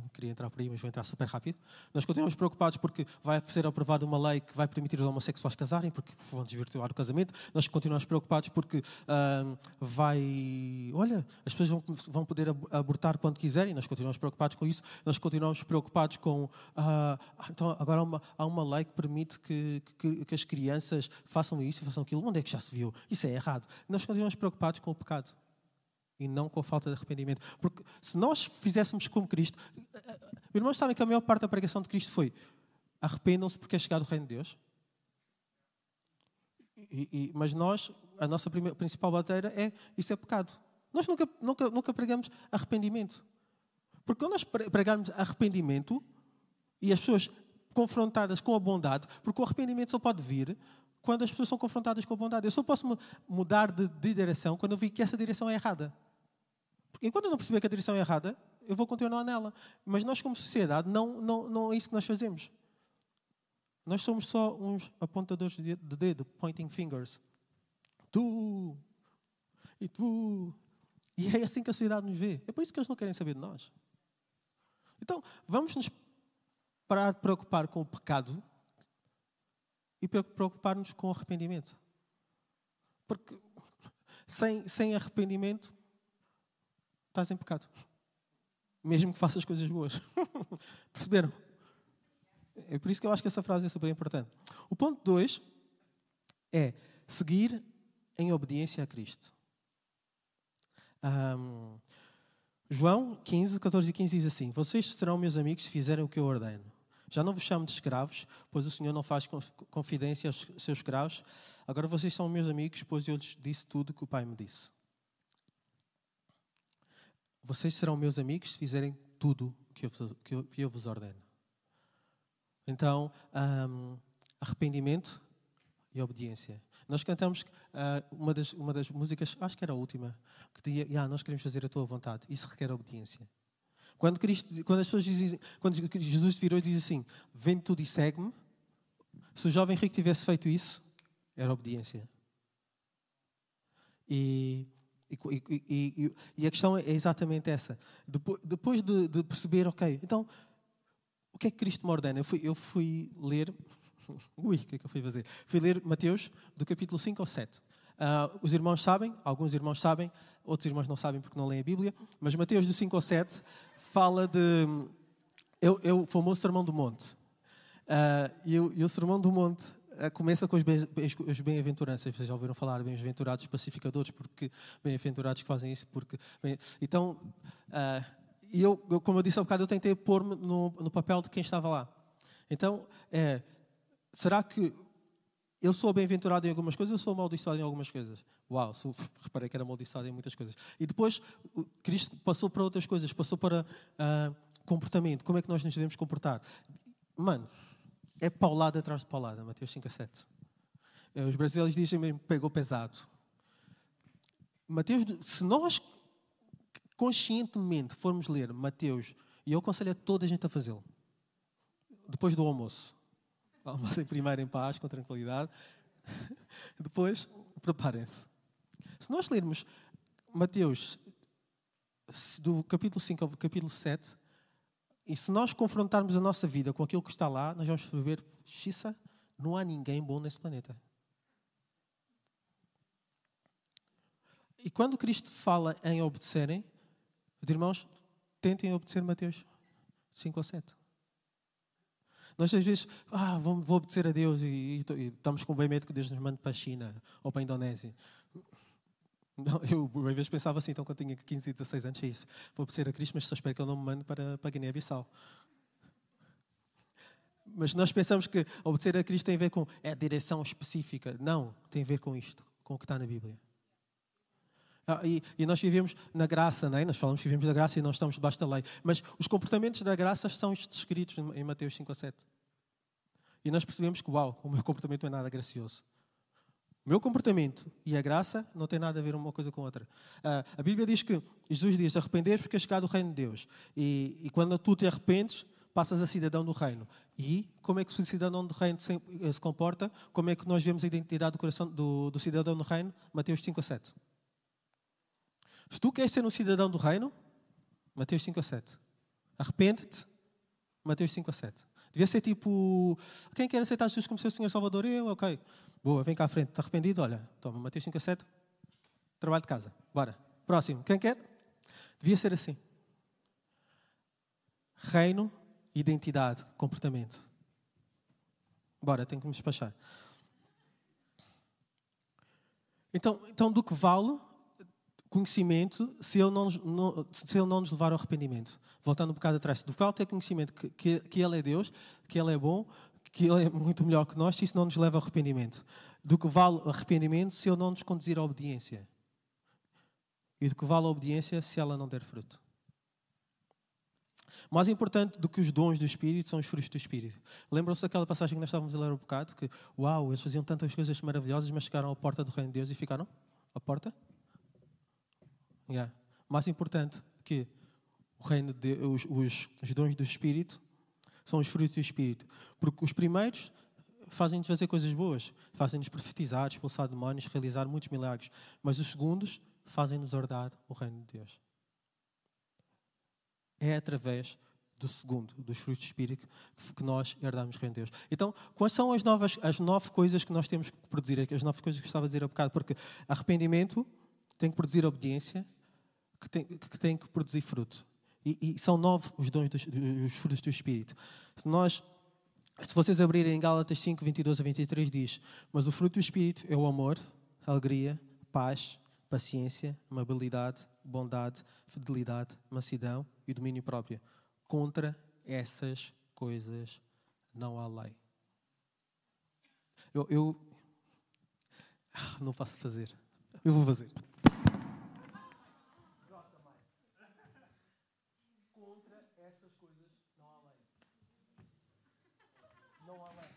S1: não queria entrar por aí, mas vou entrar super rápido. Nós continuamos preocupados porque vai ser aprovada uma lei que vai permitir os homossexuais casarem, porque vão desvirtuar o casamento. Nós continuamos preocupados porque ah, vai. Olha, as pessoas vão, vão poder abortar quando quiserem. Nós continuamos preocupados com isso. Nós continuamos preocupados com. Ah, então, agora há uma, há uma lei que permite que, que, que as crianças façam isso e façam aquilo. Onde é que já se viu? Isso é errado. Nós continuamos preocupados com o pecado e não com a falta de arrependimento. Porque se nós fizéssemos como Cristo, irmãos sabem que a maior parte da pregação de Cristo foi arrependam-se porque é chegado o reino de Deus. E, e, mas nós, a nossa primeira, principal bateria é isso é pecado. Nós nunca, nunca, nunca pregamos arrependimento. Porque quando nós pregarmos arrependimento e as pessoas confrontadas com a bondade, porque o arrependimento só pode vir quando as pessoas são confrontadas com a bondade. Eu só posso mudar de, de direção quando eu vi que essa direção é errada. Enquanto eu não perceber que a direção é errada, eu vou continuar nela. Mas nós, como sociedade, não, não, não é isso que nós fazemos. Nós somos só uns apontadores de dedo, pointing fingers. Tu e tu. E é assim que a sociedade nos vê. É por isso que eles não querem saber de nós. Então, vamos nos parar de preocupar com o pecado e preocupar-nos com o arrependimento. Porque sem, sem arrependimento estás em pecado. Mesmo que faças coisas boas. [LAUGHS] Perceberam? É por isso que eu acho que essa frase é super importante. O ponto 2 é seguir em obediência a Cristo. Um, João 15, 14 e 15 diz assim: Vocês serão meus amigos se fizerem o que eu ordeno. Já não vos chamo de escravos, pois o Senhor não faz confidência aos seus escravos. Agora vocês são meus amigos, pois eu lhes disse tudo que o Pai me disse. Vocês serão meus amigos se fizerem tudo o que que que eu vos ordeno. Então, um, arrependimento e obediência. Nós cantamos uh, uma, das, uma das músicas, acho que era a última, que dizia: yeah, Nós queremos fazer a tua vontade. Isso requer obediência. Quando, Cristo, quando as pessoas dizem, quando Jesus virou e diz assim: Vende tudo e segue-me. Se o jovem rico tivesse feito isso, era obediência. E e, e, e, a questão é exatamente essa. Depois, de, de, perceber, ok, então, o que é que Cristo me ordena? Eu fui, eu fui ler. [LAUGHS] Ui, o que é que eu fui fazer? Fui ler Mateus, do capítulo 5 ao 7. Uh, ah, os irmãos sabem, alguns irmãos sabem, outros irmãos não sabem porque não leem a Bíblia, mas Mateus, do 5 ao 7, fala de. É, o famoso Sermão do Monte. Uh, e, o, e o Sermão do Monte começa com as bem-aventuranças. Vocês já ouviram falar bem-aventurados pacificadores, porque bem-aventurados que fazem isso, porque. Bem, então, uh, eu, eu, como eu disse há um bocado, eu tentei pôr-me no, no, papel de quem estava lá. Então, é, será que eu sou bem-aventurado em algumas coisas, eu sou amaldiçoado em algumas coisas? Uau, sou, [LAUGHS] reparei que era amaldiçoado em muitas coisas. E depois, Cristo passou para outras coisas, passou para uh, comportamento. Como é que nós nos devemos comportar? Mano, é paulada atrás de paulada, Mateus 5 a 7. É, os brasileiros dizem mesmo, pegou pesado. Mateus, se nós conscientemente formos ler Mateus, e eu aconselho a toda a gente a fazê-lo, depois do almoço. Almoçem primeiro em paz, com tranquilidade. [LAUGHS] Depois, preparem-se. Se nós lermos Mateus, do capítulo 5 ao capítulo 7, e se nós confrontarmos a nossa vida com aquilo que está lá, nós vamos ver, xissa, não há ninguém bom nesse planeta. E quando Cristo fala em obedecerem, os irmãos tentem obedecer Mateus 5 ou 7. Nós às vezes, ah, vou, obedecer a Deus e, e, e, estamos com bem medo que Deus nos mande para a China ou para a Indonésia. Não, [LAUGHS] eu uma vez pensava assim, então quando tinha 15 e 16 anos, é isso. Vou ser a Cristo, mas só espero que ele não me mande para, para Guiné-Bissau. Mas nós pensamos que obedecer a Cristo tem a ver com é a direção específica. Não, tem a ver com isto, com o que está na Bíblia. Ah, e, e, nós vivemos na graça, não é? nós falamos que vivemos na graça e não estamos debaixo da lei. Mas os comportamentos da graça são descritos em Mateus 5 a 7. E nós percebemos que, uau, o meu comportamento não é nada gracioso. Meu comportamento e a graça não tem nada a ver uma coisa com outra. Uh, a Bíblia diz que Jesus diz: arrependeste porque é chegado o reino de Deus. E, e, quando tu te arrependes, passas a cidadão do reino. E como é que o cidadão do reino se, eh, se comporta? Como é que nós vemos a identidade do, coração, do, do cidadão do reino? Mateus 5 a 7. Se tu queres ser um cidadão do reino, Mateus 5 a 7. Arrepende-te, Mateus 5 a 7. Devia ser tipo, quem quer aceitar Jesus como seu Senhor Salvador? Eu, ok. Boa, vem cá à frente. Está arrependido? Olha, toma, Mateus 5 a 7. Trabalho de casa. Bora. Próximo. Quem quer? Devia ser assim. Reino, identidade, comportamento. Bora, tenho que me despachar. Então, então do que vale conhecimento se ele não, não, se ele não nos levar ao arrependimento? Voltando um bocado atrás, do que vale ter conhecimento que, que, que Ele é Deus, que Ele é bom, que Ele é muito melhor que nós, se isso não nos leva ao arrependimento. Do que vale arrependimento se Ele não nos conduzir à obediência. E do que vale a obediência se ela não der fruto. Mais importante do que os dons do Espírito são os frutos do Espírito. Lembram-se daquela passagem que nós estávamos a ler um bocado? Que, uau, eles faziam tantas coisas maravilhosas, mas chegaram à porta do Reino de Deus e ficaram à porta? Yeah. Mais importante que o reino de os, os, os dons do Espírito são os frutos do Espírito. Porque os primeiros fazem-nos fazer coisas boas, fazem-nos profetizar, expulsar demónios, realizar muitos milagres. Mas os segundos fazem-nos herdar o reino de Deus. É através do segundo, dos frutos do Espírito, que nós herdamos o reino de Deus. Então, quais são as, novas, as nove coisas que nós temos que produzir? As nove coisas que eu estava a dizer há bocado, porque arrependimento tem que produzir obediência, que tem que, tem que produzir fruto. E, e, são nove os dons dos, frutos do Espírito. Se nós se vocês abrirem em Gálatas 5, 22 a 23, diz: Mas o fruto do Espírito é o amor, alegria, paz, paciência, amabilidade, bondade, fidelidade, mansidão e domínio próprio. Contra essas coisas não há lei. Eu, eu ah, não posso fazer. Eu vou fazer. Contra essas coisas não há lei. Não há lei.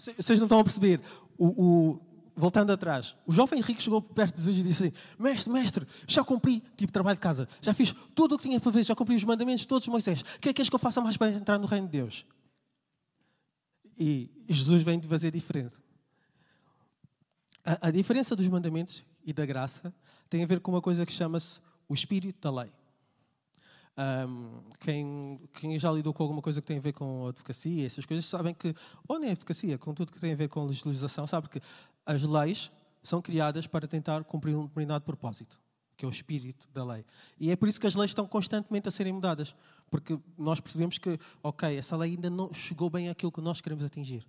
S1: Vocês não estão a perceber. O, o voltando atrás, o jovem rico chegou perto de Jesus e disse assim: Mestre, mestre, já cumpri, tipo, trabalho de casa, já fiz tudo o que tinha para fazer, já cumpri os mandamentos todos de Moisés. O que é que queres que eu faça mais para entrar no reino de Deus? E Jesus vem de fazer diferença. A, a diferença dos mandamentos e da graça tem a ver com uma coisa que chama-se o espírito da lei. Um, quem, quem, já lidou com alguma coisa que tem a ver com advocacia, essas coisas, sabem que, ou nem advocacia, com tudo que tem a ver com legislação, sabe que as leis são criadas para tentar cumprir um determinado propósito, que é o espírito da lei. E é por isso que as leis estão constantemente a serem mudadas, porque nós percebemos que, ok, essa lei ainda não chegou bem àquilo que nós queremos atingir,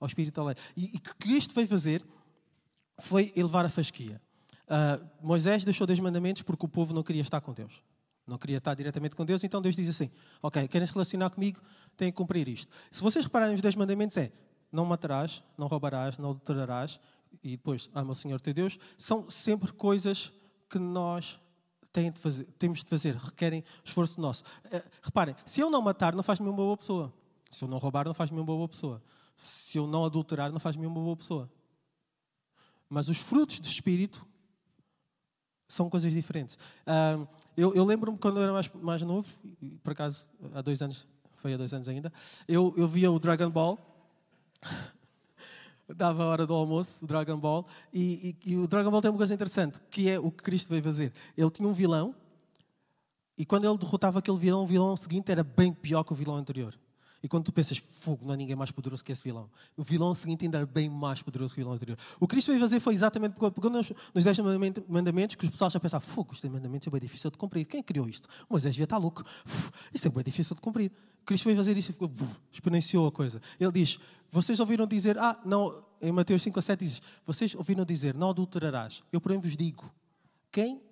S1: ao espírito da lei. E o que isto veio fazer foi elevar a fasquia. Uh, Moisés deixou dois mandamentos porque o povo não queria estar com Deus. Não queria estar diretamente com Deus, então Deus diz assim: Ok, querem se relacionar comigo, têm que cumprir isto. Se vocês repararem, os dez mandamentos é: não matarás, não roubarás, não adulterarás, e depois ama o Senhor teu Deus, são sempre coisas que nós de fazer, temos de fazer, requerem esforço nosso. Uh, reparem, se eu não matar, não faz-me uma boa pessoa. Se eu não roubar, não faz-me uma boa pessoa. Se eu não adulterar, não faz-me uma boa pessoa. Mas os frutos do Espírito são coisas diferentes. Eu, eu lembro-me quando eu era mais, mais novo, por acaso há dois anos, foi há dois anos ainda, eu, eu via o Dragon Ball [LAUGHS] dava a hora do almoço, o Dragon Ball, e, e, e, o Dragon Ball tem uma coisa interessante, que é o que Cristo veio fazer. Ele tinha um vilão, e quando ele derrotava aquele vilão, o vilão seguinte era bem pior que o vilão anterior. E quando tu pensas, fogo, não há ninguém mais poderoso que esse vilão. O vilão seguinte ainda era bem mais poderoso que o vilão anterior. O que Cristo veio fazer foi exatamente porque nos, nos 10 mandamentos que os pessoal já pensavam, fogo, este mandamento é bem difícil de cumprir. Quem criou isto? Moisés devia estar louco. Isso é bem difícil de cumprir. Cristo veio fazer isso e ficou, exponenciou a coisa. Ele diz, vocês ouviram dizer, ah, não, em Mateus 5 a 7 diz, vocês ouviram dizer, não adulterarás. Eu, porém, vos digo, quem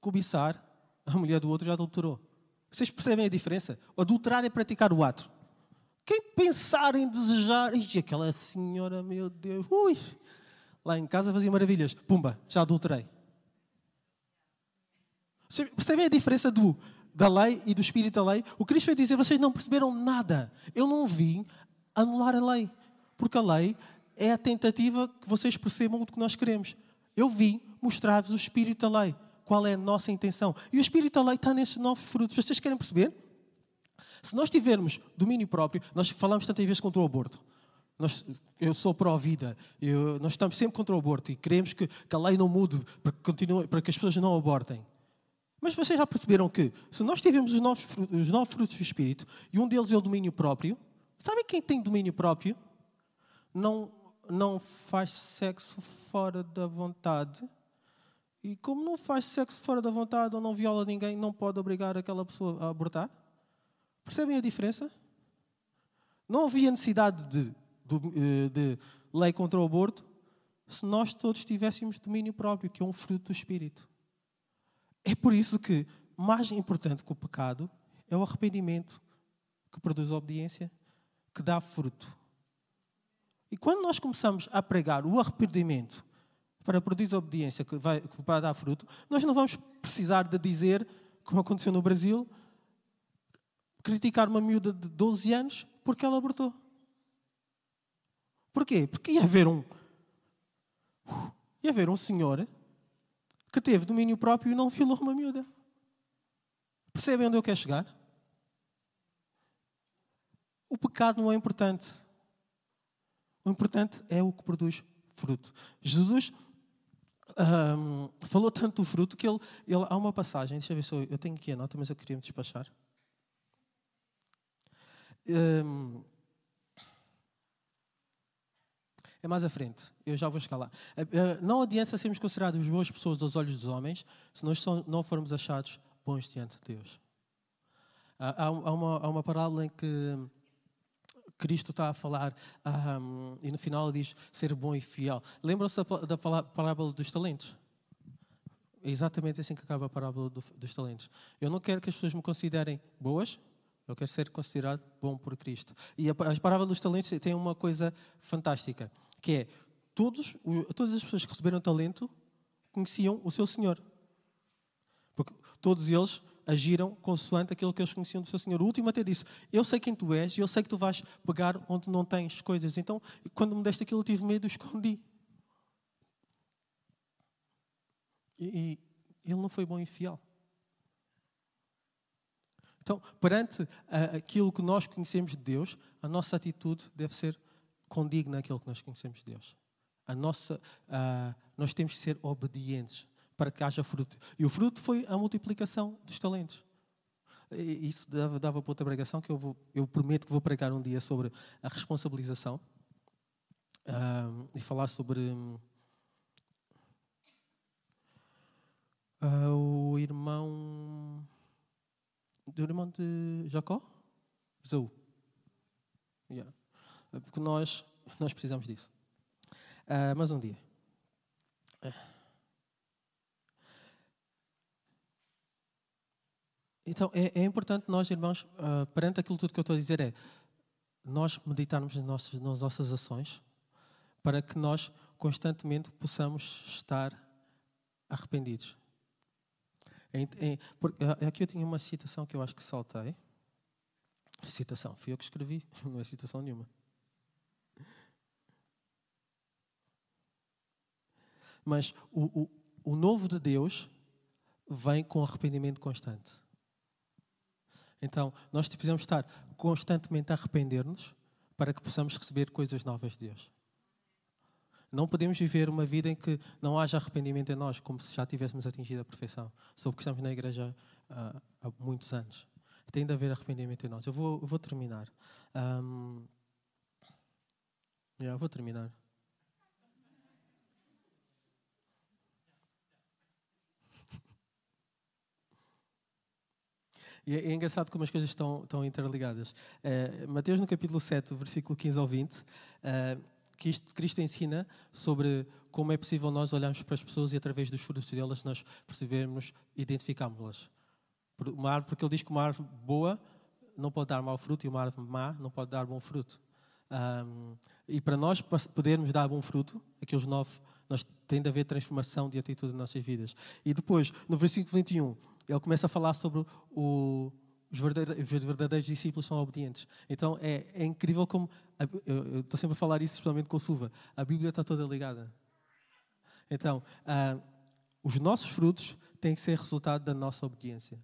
S1: cobiçar a mulher do outro já adulterou. Vocês percebem a diferença? Adulterar é praticar o ato. Quem pensar em desejar. Ih, aquela senhora, meu Deus. Ui! Lá em casa fazia maravilhas. Pumba, já adulterei. Percebem a diferença do, da lei e do espírito da lei? O Cristo veio dizer: vocês não perceberam nada. Eu não vim anular a lei. Porque a lei é a tentativa que vocês percebam o que nós queremos. Eu vim mostrar-vos o espírito da lei. Qual é a nossa intenção? E o espírito da lei está nesses nove frutos. Vocês querem perceber? Se nós tivermos domínio próprio, nós falamos tantas vezes contra o aborto. Nós, eu sou pró-vida, nós estamos sempre contra o aborto e queremos que, que a lei não mude para que, continue, para que as pessoas não abortem. Mas vocês já perceberam que, se nós tivermos os nove, os nove frutos do Espírito e um deles é o domínio próprio, sabem quem tem domínio próprio? Não, não faz sexo fora da vontade. E como não faz sexo fora da vontade ou não viola ninguém, não pode obrigar aquela pessoa a abortar? Percebem a diferença? Não havia necessidade de eh, de lei contra o aborto se nós todos tivéssemos domínio próprio, que é um fruto do Espírito. É por isso que, mais importante que o pecado, é o arrependimento que produz obediência, que dá fruto. E quando nós começamos a pregar o arrependimento para produzir obediência que vai, que vai dar fruto, nós não vamos precisar de dizer, como aconteceu no Brasil, criticar uma miúda de 12 anos porque ela abortou. Porquê? Porque ia haver um. Ia haver um senhor que teve domínio próprio e não violou uma miúda. Percebem onde eu quero chegar? O pecado não é importante. O importante é o que produz fruto. Jesus um, falou tanto do fruto que ele, ele, há uma passagem, deixa eu ver se eu, eu tenho aqui a nota, mas eu queria me despachar. Um, é mais à frente. Eu já vou lá. Eh, eh, não adianta sermos considerados boas pessoas aos olhos dos homens se nós não formos achados bons diante de Deus. Há uma, há uma parábola em que Cristo está a falar um, e no final diz ser bom e fiel. Lembram-se da, parábola dos talentos? É exatamente assim que acaba a parábola dos talentos. Eu não quero que as pessoas me considerem boas, eu quero ser considerado bom por Cristo. E a, a parábola dos talentos tem uma coisa fantástica que é todos, todas as pessoas que receberam talento conheciam o seu Senhor. Porque todos eles agiram consoante aquilo que eles conheciam do seu Senhor. O último até disse: Eu sei quem tu és e eu sei que tu vais pegar onde não tens coisas. Então, quando me deste aquilo, eu tive medo e escondi. E, e ele não foi bom e fiel. Então, perante aquilo que nós conhecemos de Deus, a nossa atitude deve ser condigna aquilo que nós conhecemos de Deus. A nossa, uh, nós temos que ser obedientes para que haja fruto. E o fruto foi a multiplicação dos talentos. E isso dava, dava para outra pregação que eu, vou, eu prometo que vou pregar um dia sobre a responsabilização uh, e falar sobre uh, o irmão do irmão de Jacó, Esaú. Yeah. Porque nós, nós precisamos disso. Uh, mas um dia. Então, é, é, importante nós, irmãos, uh, perante aquilo tudo que eu estou a dizer, é nós meditarmos nas nossas, nas nossas ações para que nós constantemente possamos estar arrependidos. Em, em, porque, aqui eu tinha uma citação que eu acho que saltei. Citação, fui eu que escrevi, [LAUGHS] não é citação nenhuma. Mas o, o, o novo de Deus vem com arrependimento constante. Então, nós precisamos estar constantemente a arrepender-nos para que possamos receber coisas novas de Deus. Não podemos viver uma vida em que não haja arrependimento em nós, como se já tivéssemos atingido a perfeição. Só porque estamos na igreja uh, há muitos anos. Tem de haver arrependimento em nós. Eu vou, eu vou terminar. Um, vou terminar. E é, é, engraçado como as coisas estão, estão interligadas. Uh, Mateus, no capítulo 7, versículo 15 ao 20, uh, Cristo, Cristo ensina sobre como é possível nós olharmos para as pessoas e, através dos frutos delas, nós percebermos, identificarmos-las. Uma árvore, porque ele diz que uma árvore boa não pode dar mau fruto e uma árvore má não pode dar bom fruto. Um, e para nós podermos dar bom fruto, aqueles nove, nós tem de haver transformação de atitude nas nossas vidas. E depois, no versículo 21, ele começa a falar sobre o, os verdadeiros, os verdadeiros discípulos são obedientes. Então é, é incrível como. Eu estou sempre a falar isso, especialmente com o Suva. A Bíblia está toda ligada. Então, ah, os nossos frutos têm que ser resultado da nossa obediência.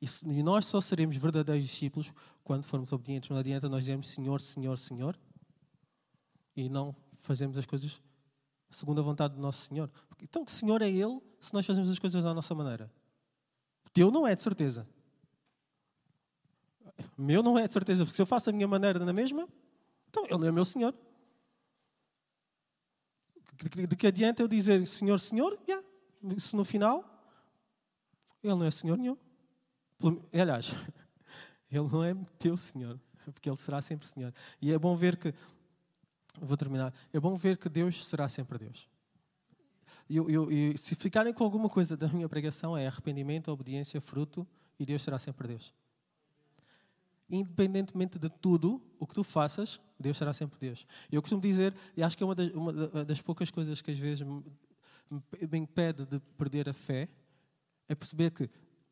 S1: E nós só seremos verdadeiros discípulos quando formos obedientes. Não adianta nós dizermos Senhor, Senhor, Senhor e não fazemos as coisas segundo a vontade do nosso Senhor. Então, que Senhor é Ele se nós fazemos as coisas da nossa maneira? Teu não é de certeza. Meu não é de certeza, porque se eu faço a minha maneira na mesma, então Ele não é meu Senhor. De que adianta eu dizer Senhor, Senhor? Yeah. Isso no final, Ele não é Senhor nenhum. Aliás, [LAUGHS] Ele não é teu Senhor, porque Ele será sempre Senhor. E é bom ver que, vou terminar, é bom ver que Deus será sempre Deus. E, eu, se ficarem com alguma coisa da minha pregação, é arrependimento, obediência, fruto, e Deus será sempre Deus. Independentemente de tudo o que tu faças, Deus será sempre Deus. Eu costumo dizer, e acho que é uma das, uma das poucas coisas que às vezes me, me impede de perder a fé, é perceber que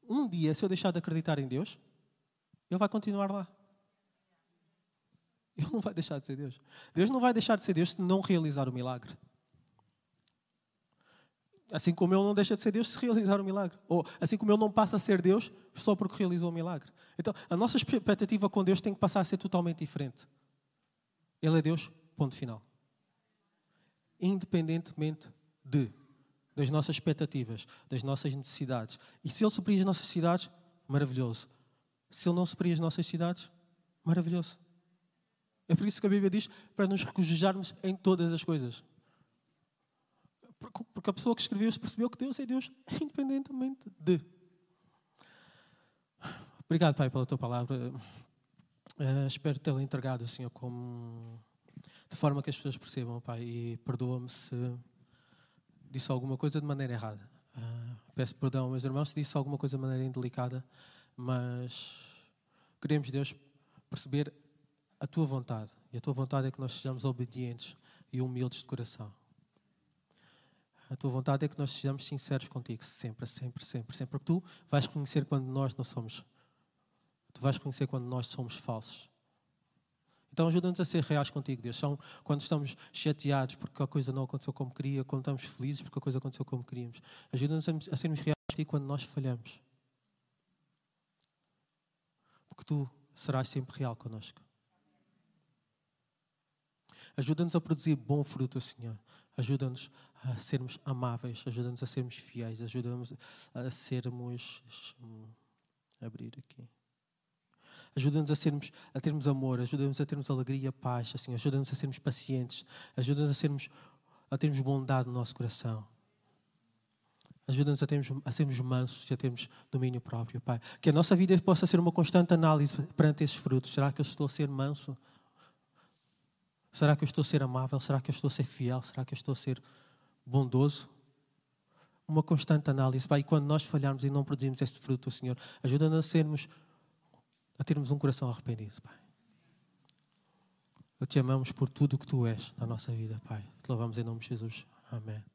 S1: um dia, se eu deixar de acreditar em Deus, Ele vai continuar lá. Ele não vai deixar de ser Deus. Deus não vai deixar de ser Deus se não realizar o milagre. Assim como Ele não deixa de ser Deus se realizar o milagre. Ou assim como Ele não passa a ser Deus só porque realizou o milagre. Então, a nossa expectativa com Deus tem que passar a ser totalmente diferente. Ele é Deus, ponto final. Independentemente de das nossas expectativas, das nossas necessidades. E se Ele suprir as nossas necessidades, maravilhoso. Se Ele não suprir as nossas necessidades, maravilhoso. É por isso que a Bíblia diz para nos regozijarmos em todas as coisas. Porque a pessoa que escreveu isso percebeu que Deus é Deus [LAUGHS] independentemente de. Obrigado, Pai, pela tua palavra. Uh, espero tê-la entregado, Senhor, como de forma que as pessoas percebam, Pai, e perdoa-me se disse alguma coisa de maneira errada. Uh, peço perdão, meus irmãos, se disse alguma coisa de maneira indelicada, mas queremos, Deus, perceber a tua vontade. E a tua vontade é que nós sejamos obedientes e humildes de coração. A tua vontade é que nós sejamos sinceros contigo, sempre, sempre, sempre, sempre. Porque tu vais reconhecer quando nós não somos. Tu vais reconhecer quando nós somos falsos. Então ajuda-nos a ser reais contigo, Deus. São quando estamos chateados porque a coisa não aconteceu como queria, quando estamos felizes porque a coisa aconteceu como queríamos. Ajuda-nos a sermos reais contigo quando nós falhamos. Porque tu serás sempre real connosco. Ajuda-nos a produzir bom fruto, Senhor. Ajuda-nos a sermos amáveis, ajuda-nos a sermos fiéis, ajuda-nos a sermos. Abrir aqui. Ajuda-nos a, sermos, a termos amor, ajuda-nos a termos alegria, paz, assim, ajuda-nos a sermos pacientes, ajuda-nos a, sermos, a termos bondade no nosso coração. Ajuda-nos a, termos, a sermos mansos e a termos domínio próprio, Pai. Que a nossa vida possa ser uma constante análise perante esses frutos. Será que eu estou a ser manso? Será que eu estou a ser amável? Será que eu estou a ser fiel? Será que eu estou a ser bondoso? Uma constante análise, Pai. E quando nós falharmos e não produzimos este fruto, Senhor, ajuda-nos a sermos a termos um coração arrependido, Pai. Eu te amamos por tudo o que tu és na nossa vida, Pai. Te louvamos em nome de Jesus. Amém.